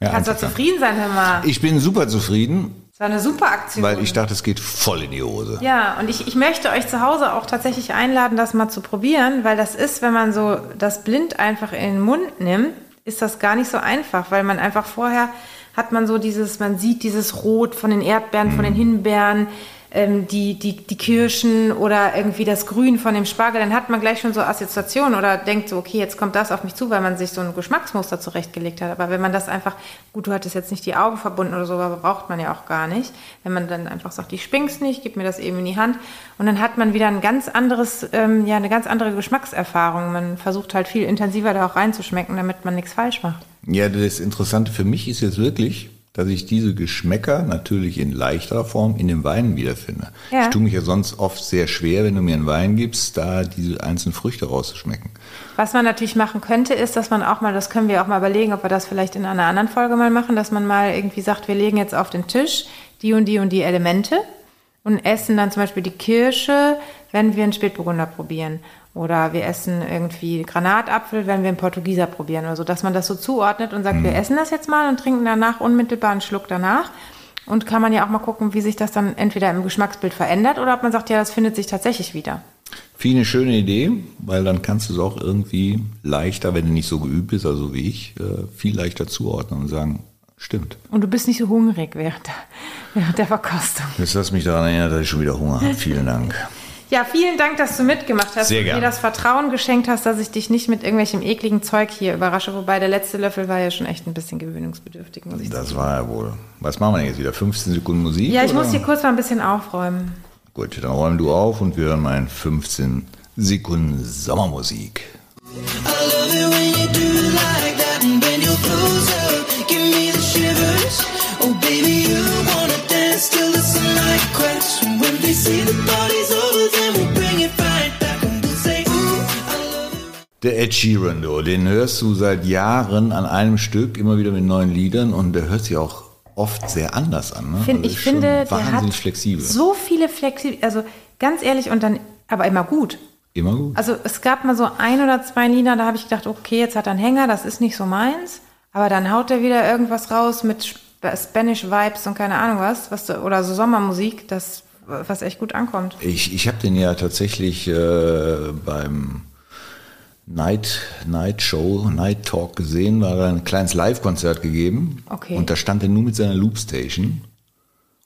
Ja, Kannst du zufrieden sein, hör mal. Ich bin super zufrieden, Es war eine super Aktion. weil ich dachte, es geht voll in die Hose. Ja, und ich, ich möchte euch zu Hause auch tatsächlich einladen, das mal zu probieren, weil das ist, wenn man so das blind einfach in den Mund nimmt, ist das gar nicht so einfach, weil man einfach vorher hat man so dieses, man sieht dieses Rot von den Erdbeeren, von den Himbeeren, ähm, die, die, die Kirschen oder irgendwie das Grün von dem Spargel, dann hat man gleich schon so Assoziationen oder denkt so, okay, jetzt kommt das auf mich zu, weil man sich so ein Geschmacksmuster zurechtgelegt hat. Aber wenn man das einfach, gut, du hattest jetzt nicht die Augen verbunden oder so, aber braucht man ja auch gar nicht. Wenn man dann einfach sagt, ich spink's nicht, gib mir das eben in die Hand und dann hat man wieder ein ganz anderes, ähm, ja, eine ganz andere Geschmackserfahrung. Man versucht halt viel intensiver da auch reinzuschmecken, damit man nichts falsch macht. Ja, das Interessante für mich ist jetzt wirklich, dass ich diese Geschmäcker natürlich in leichterer Form in den Weinen wiederfinde. Ja. Ich tue mich ja sonst oft sehr schwer, wenn du mir einen Wein gibst, da diese einzelnen Früchte rauszuschmecken. Was man natürlich machen könnte, ist, dass man auch mal, das können wir auch mal überlegen, ob wir das vielleicht in einer anderen Folge mal machen, dass man mal irgendwie sagt, wir legen jetzt auf den Tisch die und die und die Elemente und essen dann zum Beispiel die Kirsche, wenn wir einen Spätburgunder probieren. Oder wir essen irgendwie Granatapfel, wenn wir einen Portugieser probieren oder so, dass man das so zuordnet und sagt, wir essen das jetzt mal und trinken danach unmittelbar einen Schluck danach. Und kann man ja auch mal gucken, wie sich das dann entweder im Geschmacksbild verändert oder ob man sagt, ja, das findet sich tatsächlich wieder. Viel eine schöne Idee, weil dann kannst du es auch irgendwie leichter, wenn du nicht so geübt bist, also wie ich, äh, viel leichter zuordnen und sagen, stimmt. Und du bist nicht so hungrig während der, während der Verkostung. Jetzt du mich daran erinnert, dass ich schon wieder Hunger habe. Vielen Dank. Ja, vielen Dank, dass du mitgemacht hast Sehr und mir das Vertrauen geschenkt hast, dass ich dich nicht mit irgendwelchem ekligen Zeug hier überrasche. Wobei der letzte Löffel war ja schon echt ein bisschen gewöhnungsbedürftig, muss ich sagen. Das war ja wohl. Was machen wir denn jetzt wieder? 15 Sekunden Musik? Ja, ich oder? muss hier kurz mal ein bisschen aufräumen. Gut, dann räum du auf und wir hören mal in 15 Sekunden Sommermusik. I love it when you do like that and when you're close up, give me the Der Ed Sheeran, du, den hörst du seit Jahren an einem Stück, immer wieder mit neuen Liedern und der hört sich auch oft sehr anders an. Ne? Find, Also ich finde, der hat wahnsinnig flexibel. so viele flexibel, also ganz ehrlich und dann aber immer gut. Immer gut. Also es gab mal so ein oder zwei Lieder, da habe ich gedacht, okay, jetzt hat er einen Hänger, das ist nicht so meins. Aber dann haut er wieder irgendwas raus mit Sp- Spanish Vibes und keine Ahnung was, was du- oder so Sommermusik, das was echt gut ankommt. Ich, ich habe den ja tatsächlich äh, beim Night, Night Show, Night Talk gesehen, war da ein kleines Live-Konzert gegeben. Okay. Und da stand er nur mit seiner Loopstation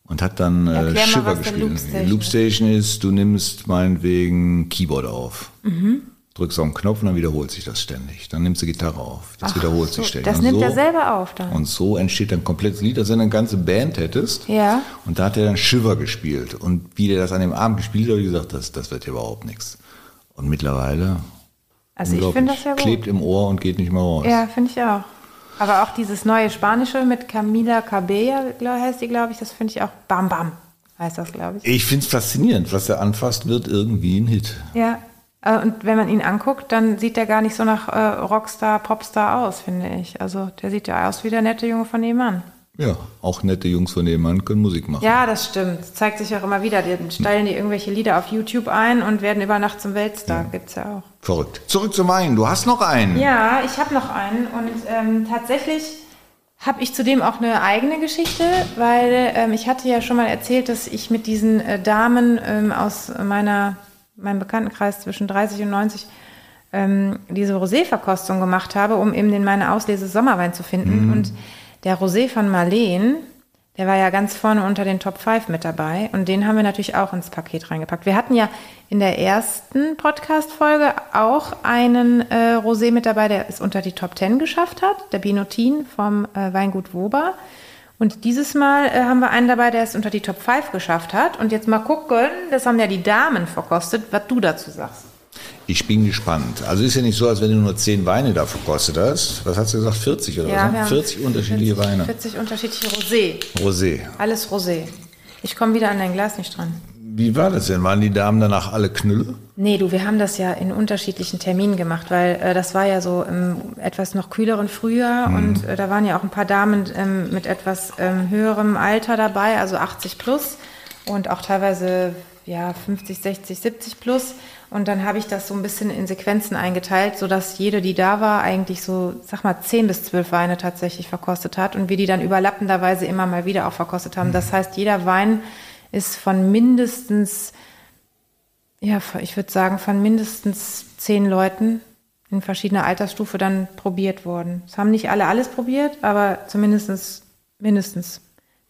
und hat dann äh, Shiver gespielt. Loopstation Die Loopstation ist, du nimmst meinetwegen Keyboard auf. Mhm. Drückst auf den Knopf und dann wiederholt sich das ständig. Dann nimmst du Gitarre auf. Das wiederholt so, sich ständig. das Und nimmt so, er selber auf dann. Und so entsteht dann ein komplettes Lied, als wenn du eine ganze Band hättest. Ja. Und da hat er dann Shiver gespielt. Und wie der das an dem Abend gespielt hat, habe ich gesagt, das, das wird ja überhaupt nichts. Und mittlerweile Also ich finde das ja gut. klebt im Ohr und geht nicht mehr raus. Ja, finde ich auch. Aber auch dieses neue Spanische mit Camila Cabella, glaub, heißt die, glaube ich, das finde ich auch Bam Bam, heißt das, glaube ich. Ich finde es faszinierend, was er anfasst, wird irgendwie ein Hit. Ja. Äh, Und wenn man ihn anguckt, dann sieht er gar nicht so nach äh, Rockstar, Popstar aus, finde ich. Also der sieht ja aus wie der nette Junge von nebenan. Ja, auch nette Jungs von nebenan können Musik machen. Ja, das stimmt. Das zeigt sich auch immer wieder. Die stellen die irgendwelche Lieder auf YouTube ein und werden über Nacht zum Weltstar. Gibt's ja auch. Verrückt. Zurück zum Wein. Du hast noch einen. Ja, ich habe noch einen und ähm, tatsächlich habe ich zudem auch eine eigene Geschichte, weil ähm, ich hatte ja schon mal erzählt, dass ich mit diesen äh, Damen ähm, aus meiner, meinem Bekanntenkreis zwischen 30 und 90 ähm, diese Rosé-Verkostung gemacht habe, um eben den meine Auslese Sommerwein zu finden. Und der Rosé von Marleen, der war ja ganz vorne unter den Top 5 mit dabei und den haben wir natürlich auch ins Paket reingepackt. Wir hatten ja in der ersten Podcast-Folge auch einen äh, Rosé mit dabei, der es unter die Top 10 geschafft hat, der Binotin vom äh, Weingut Woba. Und dieses Mal äh, haben wir einen dabei, der es unter die Top 5 geschafft hat. Und jetzt mal gucken, das haben ja die Damen verkostet, was du dazu sagst. Ich bin gespannt. Also ist ja nicht so, als wenn du nur 10 Weine da verkostet hast. Was hast du gesagt? 40 oder Ja, was? wir ne? haben 40 unterschiedliche 40, Weine. 40 unterschiedliche Rosé. Rosé. Alles Rosé. Ich komme wieder an dein Glas nicht dran. Wie war das denn? Waren die Damen danach alle Knülle? Nee, du, wir haben das ja in unterschiedlichen Terminen gemacht, weil äh, das war ja so im etwas noch kühleren Frühjahr und äh, da waren ja auch ein paar Damen ähm, mit etwas ähm, höherem Alter dabei, also 80 plus und auch teilweise ja 50, 60, 70 plus. Und dann habe ich das so ein bisschen in Sequenzen eingeteilt, sodass jede, die da war, eigentlich so, sag mal, 10 bis 12 Weine tatsächlich verkostet hat und wir die dann überlappenderweise immer mal wieder auch verkostet haben. Das heißt, jeder Wein ist von mindestens ja, ich würde sagen, von mindestens zehn Leuten in verschiedener Altersstufe dann probiert worden. Es haben nicht alle alles probiert, aber zumindest mindestens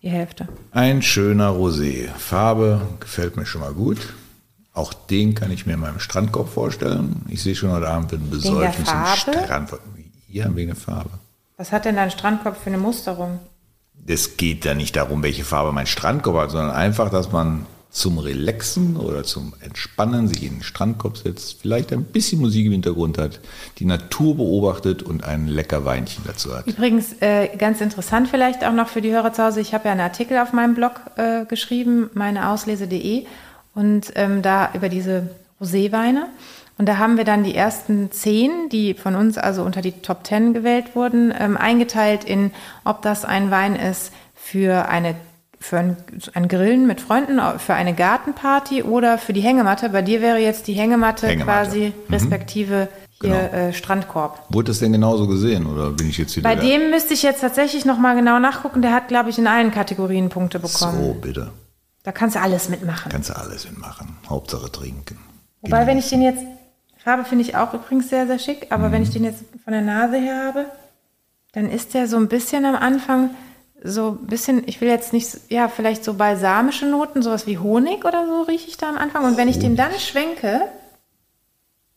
die Hälfte. Ein schöner Rosé. Farbe gefällt mir schon mal gut. Auch den kann ich mir in meinem Strandkorb vorstellen. Ich sehe schon heute Abend einen besäufen zum? Strand. Ja, wegen der Farbe. Was hat denn dein Strandkorb für eine Musterung? Es geht ja nicht darum, welche Farbe mein Strandkorb hat, sondern einfach, dass man zum Relaxen oder zum Entspannen sich in den Strandkorb setzt, vielleicht ein bisschen Musik im Hintergrund hat, die Natur beobachtet und ein lecker Weinchen dazu hat. Übrigens, äh, ganz interessant vielleicht auch noch für die Hörer zu Hause, ich habe ja einen Artikel auf meinem Blog äh, geschrieben, meineauslese.de und ähm, da über diese Roséweine. Und da haben wir dann die ersten zehn, die von uns also unter die Top Ten gewählt wurden, ähm, eingeteilt in, ob das ein Wein ist für eine für ein, ein Grillen mit Freunden, für eine Gartenparty oder für die Hängematte. Bei dir wäre jetzt die Hängematte, Hängematte. quasi respektive hier Genau. äh, Strandkorb. Wurde das denn genauso gesehen oder bin ich jetzt wieder Bei dem müsste ich jetzt tatsächlich noch mal genau nachgucken. Der hat, glaube ich, in allen Kategorien Punkte bekommen. So, bitte. Da kannst du alles mitmachen. Kannst du alles mitmachen. Hauptsache trinken. Wobei, wenn ich den jetzt, Farbe finde ich auch übrigens sehr, sehr schick, aber wenn ich den jetzt von der Nase her habe, dann ist der so ein bisschen am Anfang so ein bisschen, ich will jetzt nicht, ja, vielleicht so balsamische Noten, sowas wie Honig oder so rieche ich da am Anfang. Und wenn ich den dann schwenke,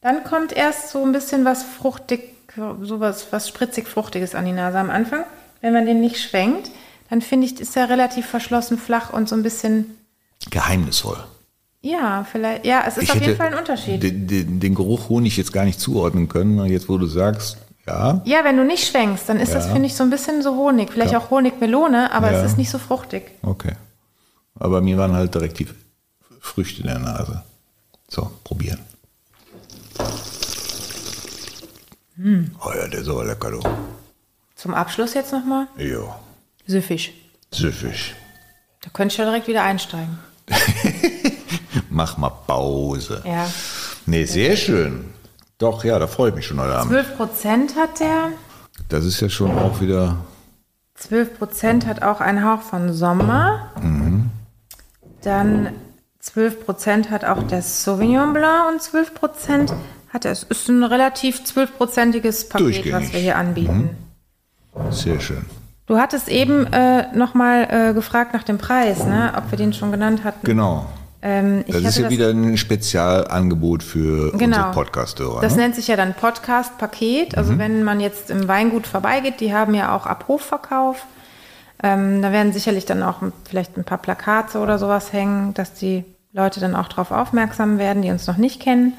dann kommt erst so ein bisschen was fruchtig, sowas, was spritzig-fruchtiges an die Nase am Anfang. Wenn man den nicht schwenkt, dann finde ich, ist er relativ verschlossen, flach und so ein bisschen, Geheimnisvoll. Ja, vielleicht, ja, es ist Ich auf jeden Fall ein Unterschied. Den, den, den Geruch Honig jetzt gar nicht zuordnen können. Jetzt, wo du sagst, ja, Ja, wenn du nicht schwenkst, dann ist das, Ja. finde ich, so ein bisschen so Honig. Vielleicht Ja. auch Honigmelone, aber Ja. es ist nicht so fruchtig. okay. Aber mir waren halt direkt die Früchte in der Nase. So, probieren. Oh ja, der ist aber lecker, du. Zum Abschluss jetzt nochmal. Ja. Süffig. Süffig. Da könnte ich ja direkt wieder einsteigen. Mach mal Pause. Ja. Nee, sehr schön. Doch, ja, da freue ich mich schon heute Abend. 12 Prozent hat der. Das ist ja schon auch wieder 12 Prozent hat auch einen Hauch von Sommer. Dann 12 Prozent hat auch der Sauvignon Blanc und 12 Prozent hat er. Es ist ein relativ 12-prozentiges Paket, was wir hier anbieten. sehr schön. Du hattest eben äh, nochmal äh, gefragt nach dem Preis, ne? ob wir den schon genannt hatten. Genau. Ähm, Das ist ja wieder ein Spezialangebot für Genau. unsere Podcast-Hörer. Das ne? nennt sich ja dann Podcast-Paket. Also wenn man jetzt im Weingut vorbeigeht, die haben ja auch Abrufverkauf. Ähm, da werden sicherlich dann auch vielleicht ein paar Plakate oder sowas hängen, dass die Leute dann auch darauf aufmerksam werden, die uns noch nicht kennen.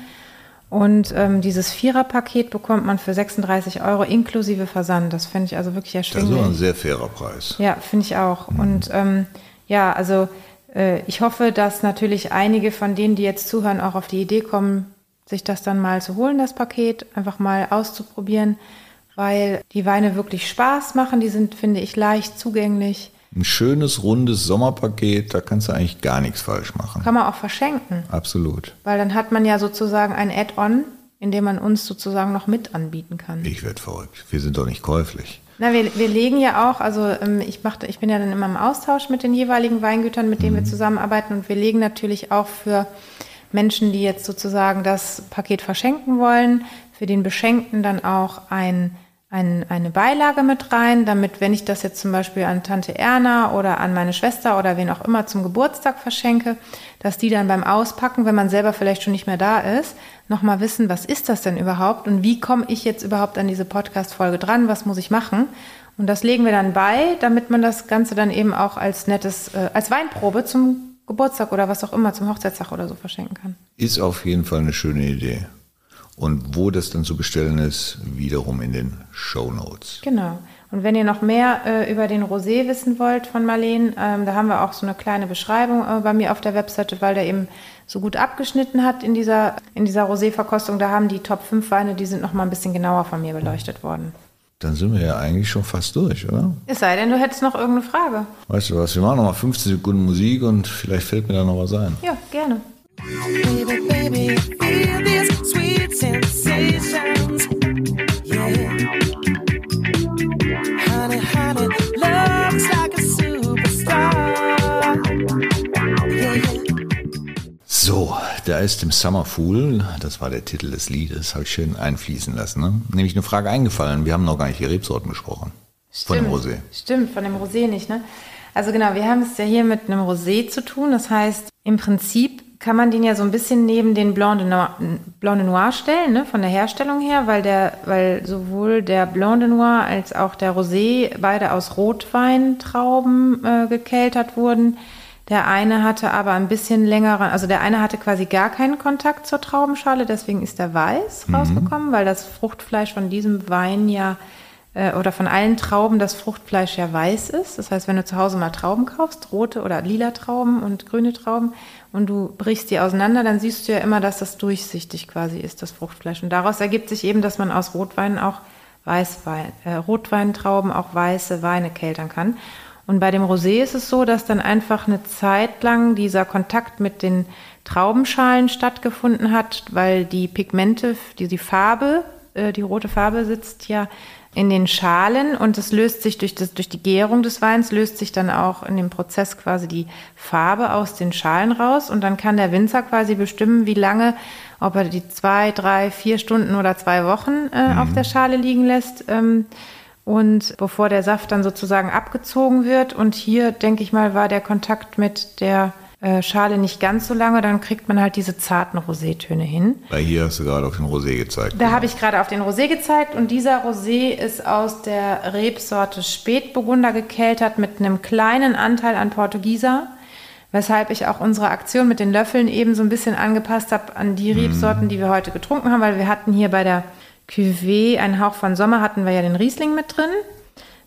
Und ähm, dieses Vierer-Paket bekommt man für 36 Euro inklusive Versand. Das finde ich also wirklich Das ist erschwinglich. ein sehr fairer Preis. Ja, finde ich auch. Und ähm, ja, also ich hoffe, dass natürlich einige von denen, die jetzt zuhören, auch auf die Idee kommen, sich das dann mal zu holen, das Paket, einfach mal auszuprobieren, weil die Weine wirklich Spaß machen. Die sind, finde ich, leicht zugänglich. Ein schönes, rundes Sommerpaket, da kannst du eigentlich gar nichts falsch machen. Kann man auch verschenken, Absolut. weil dann hat man ja sozusagen ein Add-on, in dem man uns sozusagen noch mit anbieten kann. Ich werde verrückt. Wir sind doch nicht käuflich. Na, wir, wir legen ja auch, also ähm, ich, machte, ich bin ja dann immer im Austausch mit den jeweiligen Weingütern, mit denen wir zusammenarbeiten. Und wir legen natürlich auch für Menschen, die jetzt sozusagen das Paket verschenken wollen, für den Beschenkten dann auch ein, ein, eine Beilage mit rein, damit, wenn ich das jetzt zum Beispiel an Tante Erna oder an meine Schwester oder wen auch immer zum Geburtstag verschenke, dass die dann beim Auspacken, wenn man selber vielleicht schon nicht mehr da ist, nochmal wissen, was ist das denn überhaupt und wie komme ich jetzt überhaupt an diese Podcast-Folge dran, was muss ich machen? Und das legen wir dann bei, damit man das Ganze dann eben auch als nettes, äh, als Weinprobe zum Geburtstag oder was auch immer, zum Hochzeitstag oder so verschenken kann. Ist auf jeden Fall eine schöne Idee. Und wo das dann zu bestellen ist, wiederum in den Show Notes. Genau. Und wenn ihr noch mehr äh, über den Rosé wissen wollt von Marleen, ähm, da haben wir auch so eine kleine Beschreibung äh, bei mir auf der Webseite, weil der eben so gut abgeschnitten hat in dieser, in dieser Rosé-Verkostung. Da haben die Top 5 Weine, die sind noch mal ein bisschen genauer von mir beleuchtet worden. Dann sind wir ja eigentlich schon fast durch, oder? Es sei denn, du hättest noch irgendeine Frage. Weißt du was, wir machen noch mal 15 Sekunden Musik und vielleicht fällt mir da noch was ein. Ja, gerne. So, da ist im Summer Fool, das war der Titel des Liedes, habe ich schön einfließen lassen. Ne? Nämlich eine Frage eingefallen. Wir haben noch gar nicht die Rebsorten besprochen. Von dem Rosé. Stimmt, von dem Rosé nicht, ne? Also genau, wir haben es ja hier mit einem Rosé zu tun. Das heißt, im Prinzip kann man den ja so ein bisschen neben den Blanc de Noir, Blanc de Noir stellen, ne? von der Herstellung her, weil, der, weil sowohl der Blanc de Noir als auch der Rosé beide aus Rotweintrauben äh, gekeltert wurden. Der eine hatte aber ein bisschen längeren, also der eine hatte quasi gar keinen Kontakt zur Traubenschale, deswegen ist der weiß rausgekommen, weil das Fruchtfleisch von diesem Wein ja äh, oder von allen Trauben das Fruchtfleisch ja weiß ist. Das heißt, wenn du zu Hause mal Trauben kaufst, rote oder lila Trauben und grüne Trauben, und du brichst die auseinander, dann siehst du ja immer, dass das durchsichtig quasi ist, das Fruchtfleisch. Und daraus ergibt sich eben, dass man aus Rotweinen auch Weißwein, äh, Rotweintrauben auch weiße Weine keltern kann. Und bei dem Rosé ist es so, dass dann einfach eine Zeit lang dieser Kontakt mit den Traubenschalen stattgefunden hat, weil die Pigmente, die, die Farbe, äh, die rote Farbe sitzt ja in den Schalen und es löst sich durch, das, durch die Gärung des Weins, löst sich dann auch in dem Prozess quasi die Farbe aus den Schalen raus und dann kann der Winzer quasi bestimmen, wie lange, ob er die zwei, drei, vier Stunden oder zwei Wochen äh, auf der Schale liegen lässt. Ähm, und bevor der Saft dann sozusagen abgezogen wird. Und hier, denke ich mal, war der Kontakt mit der äh, Schale nicht ganz so lange, dann kriegt man halt diese zarten Rosétöne hin. Weil hier hast du gerade auf den Rosé gezeigt. Da habe ich gerade auf den Rosé gezeigt und dieser Rosé ist aus der Rebsorte Spätburgunder gekeltert mit einem kleinen Anteil an Portugieser, weshalb ich auch unsere Aktion mit den Löffeln eben so ein bisschen angepasst habe an die Rebsorten, die wir heute getrunken haben, weil wir hatten hier bei der Cuvée, ein Hauch von Sommer, hatten wir ja den Riesling mit drin.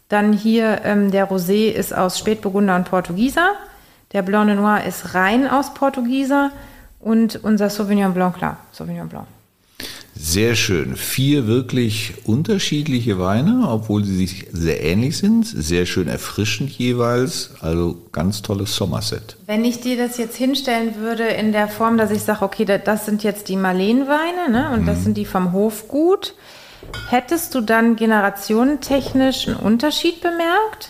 Dann hier ähm, der Rosé ist aus Spätburgunder und Portugieser. Der Blanc de Noir ist rein aus Portugieser. Und unser Sauvignon Blanc, klar, Sauvignon Blanc. Sehr schön. Vier wirklich unterschiedliche Weine, obwohl sie sich sehr ähnlich sind. Sehr schön erfrischend jeweils. Also ganz tolles Somerset. Wenn ich dir das jetzt hinstellen würde in der Form, dass ich sage, okay, da- das sind jetzt die Marleen-Weine ne, und das sind die vom Hofgut, hättest du dann generationentechnisch einen Unterschied bemerkt?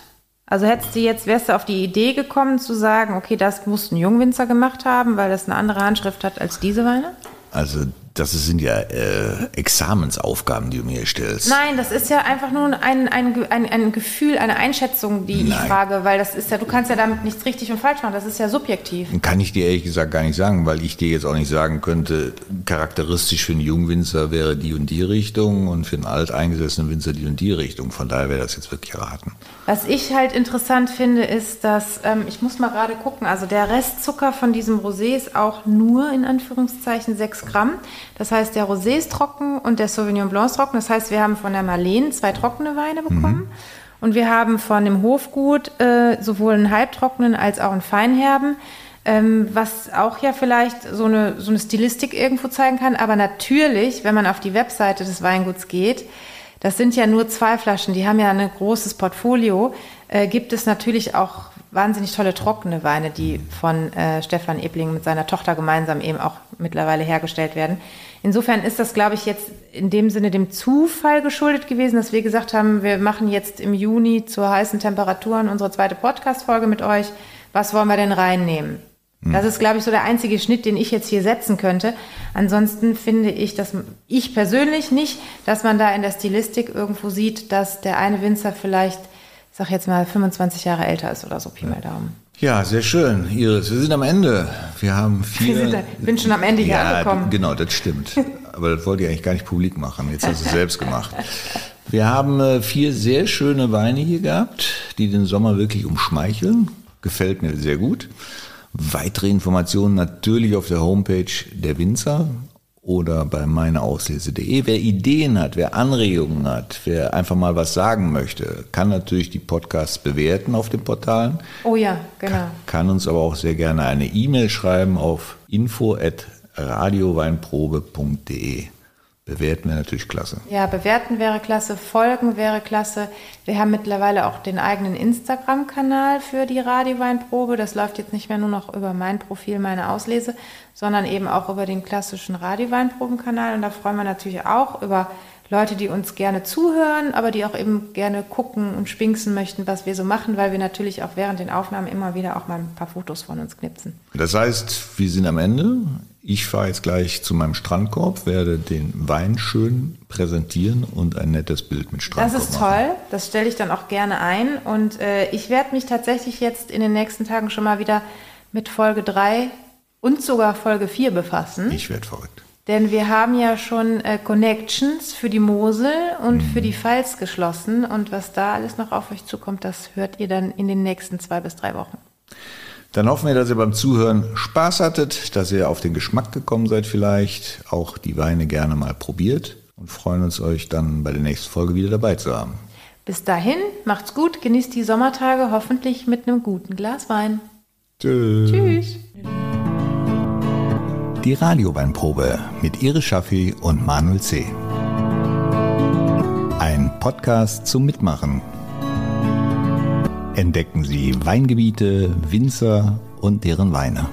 Also hättest du jetzt, wärst du auf die Idee gekommen zu sagen, okay, das muss ein Jungwinzer gemacht haben, weil das eine andere Handschrift hat als diese Weine? Also das sind ja äh, Examensaufgaben, die du mir stellst. Nein, das ist ja einfach nur ein, ein, ein, ein Gefühl, eine Einschätzung, die ich Nein. frage, weil das ist ja, du kannst ja damit nichts richtig und falsch machen, das ist ja subjektiv. Kann ich dir ehrlich gesagt gar nicht sagen, weil ich dir jetzt auch nicht sagen könnte, charakteristisch für einen Jungwinzer wäre die und die Richtung und für einen alteingesessenen Winzer die und die Richtung. Von daher wäre das jetzt wirklich raten. Was ich halt interessant finde, ist, dass, ähm, ich muss mal gerade gucken, also der Restzucker von diesem Rosé ist auch nur in Anführungszeichen 6 Gramm. Das heißt, der Rosé ist trocken und der Sauvignon Blanc ist trocken. Das heißt, wir haben von der Marleen zwei trockene Weine bekommen. Und wir haben von dem Hofgut äh, sowohl einen halbtrockenen als auch einen Feinherben. Ähm, was auch ja vielleicht so eine, so eine Stilistik irgendwo zeigen kann. Aber natürlich, wenn man auf die Webseite des Weinguts geht, das sind ja nur zwei Flaschen, die haben ja ein großes Portfolio. Äh, gibt es natürlich auch wahnsinnig tolle trockene Weine, die von äh, Stefan Ebling mit seiner Tochter gemeinsam eben auch mittlerweile hergestellt werden. Insofern ist das, glaube ich, jetzt in dem Sinne dem Zufall geschuldet gewesen, dass wir gesagt haben, wir machen jetzt im Juni zur heißen Temperaturen unsere zweite Podcast-Folge mit euch. Was wollen wir denn reinnehmen? Das ist, glaube ich, so der einzige Schnitt, den ich jetzt hier setzen könnte. Ansonsten finde ich, dass ich persönlich nicht, dass man da in der Stilistik irgendwo sieht, dass der eine Winzer vielleicht, ich sag jetzt mal, 25 Jahre älter ist oder so, Pi mal Daumen. Ja, sehr schön. Iris, wir sind am Ende. Wir haben vier. Wir ich bin schon am Ende hier ja, angekommen. Genau, das stimmt. Aber das wollte ich eigentlich gar nicht publik machen. Jetzt hast du es selbst gemacht. Wir haben äh, vier sehr schöne Weine hier gehabt, die den Sommer wirklich umschmeicheln. Gefällt mir sehr gut. Weitere Informationen natürlich auf der Homepage der Winzer oder bei meineauslese.de. Wer Ideen hat, wer Anregungen hat, wer einfach mal was sagen möchte, kann natürlich die Podcasts bewerten auf den Portalen Oh ja, genau. kann uns aber auch sehr gerne eine E-Mail schreiben auf info@radioweinprobe.de. Bewerten wir natürlich klasse. Ja, bewerten wäre klasse, folgen wäre klasse. Wir haben mittlerweile auch den eigenen Instagram-Kanal für die Radioweinprobe. Das läuft jetzt nicht mehr nur noch über mein Profil, meine Auslese, sondern eben auch über den klassischen Radioweinprobenkanal. Und da freuen wir natürlich auch über Leute, die uns gerne zuhören, aber die auch eben gerne gucken und spinksen möchten, was wir so machen, weil wir natürlich auch während den Aufnahmen immer wieder auch mal ein paar Fotos von uns knipsen. Das heißt, wir sind am Ende. Ich fahre jetzt gleich zu meinem Strandkorb, werde den Wein schön präsentieren und ein nettes Bild mit Das Strandkorb ist machen. toll, das stelle ich dann auch gerne ein. Und äh, ich werde mich tatsächlich jetzt in den nächsten Tagen schon mal wieder mit Folge 3 und sogar Folge 4 befassen. Ich werde verrückt. Denn wir haben ja schon äh, Connections für die Mosel und für die Pfalz geschlossen. Und was da alles noch auf euch zukommt, das hört ihr dann in den nächsten zwei bis drei Wochen. Dann hoffen wir, dass ihr beim Zuhören Spaß hattet, dass ihr auf den Geschmack gekommen seid vielleicht, auch die Weine gerne mal probiert und freuen uns euch dann bei der nächsten Folge wieder dabei zu haben. Bis dahin, macht's gut, genießt die Sommertage hoffentlich mit einem guten Glas Wein. Tschüss. Tschüss. Die Radioweinprobe mit Iris Schaffi und Manuel C. Ein Podcast zum Mitmachen. Entdecken Sie Weingebiete, Winzer und deren Weine.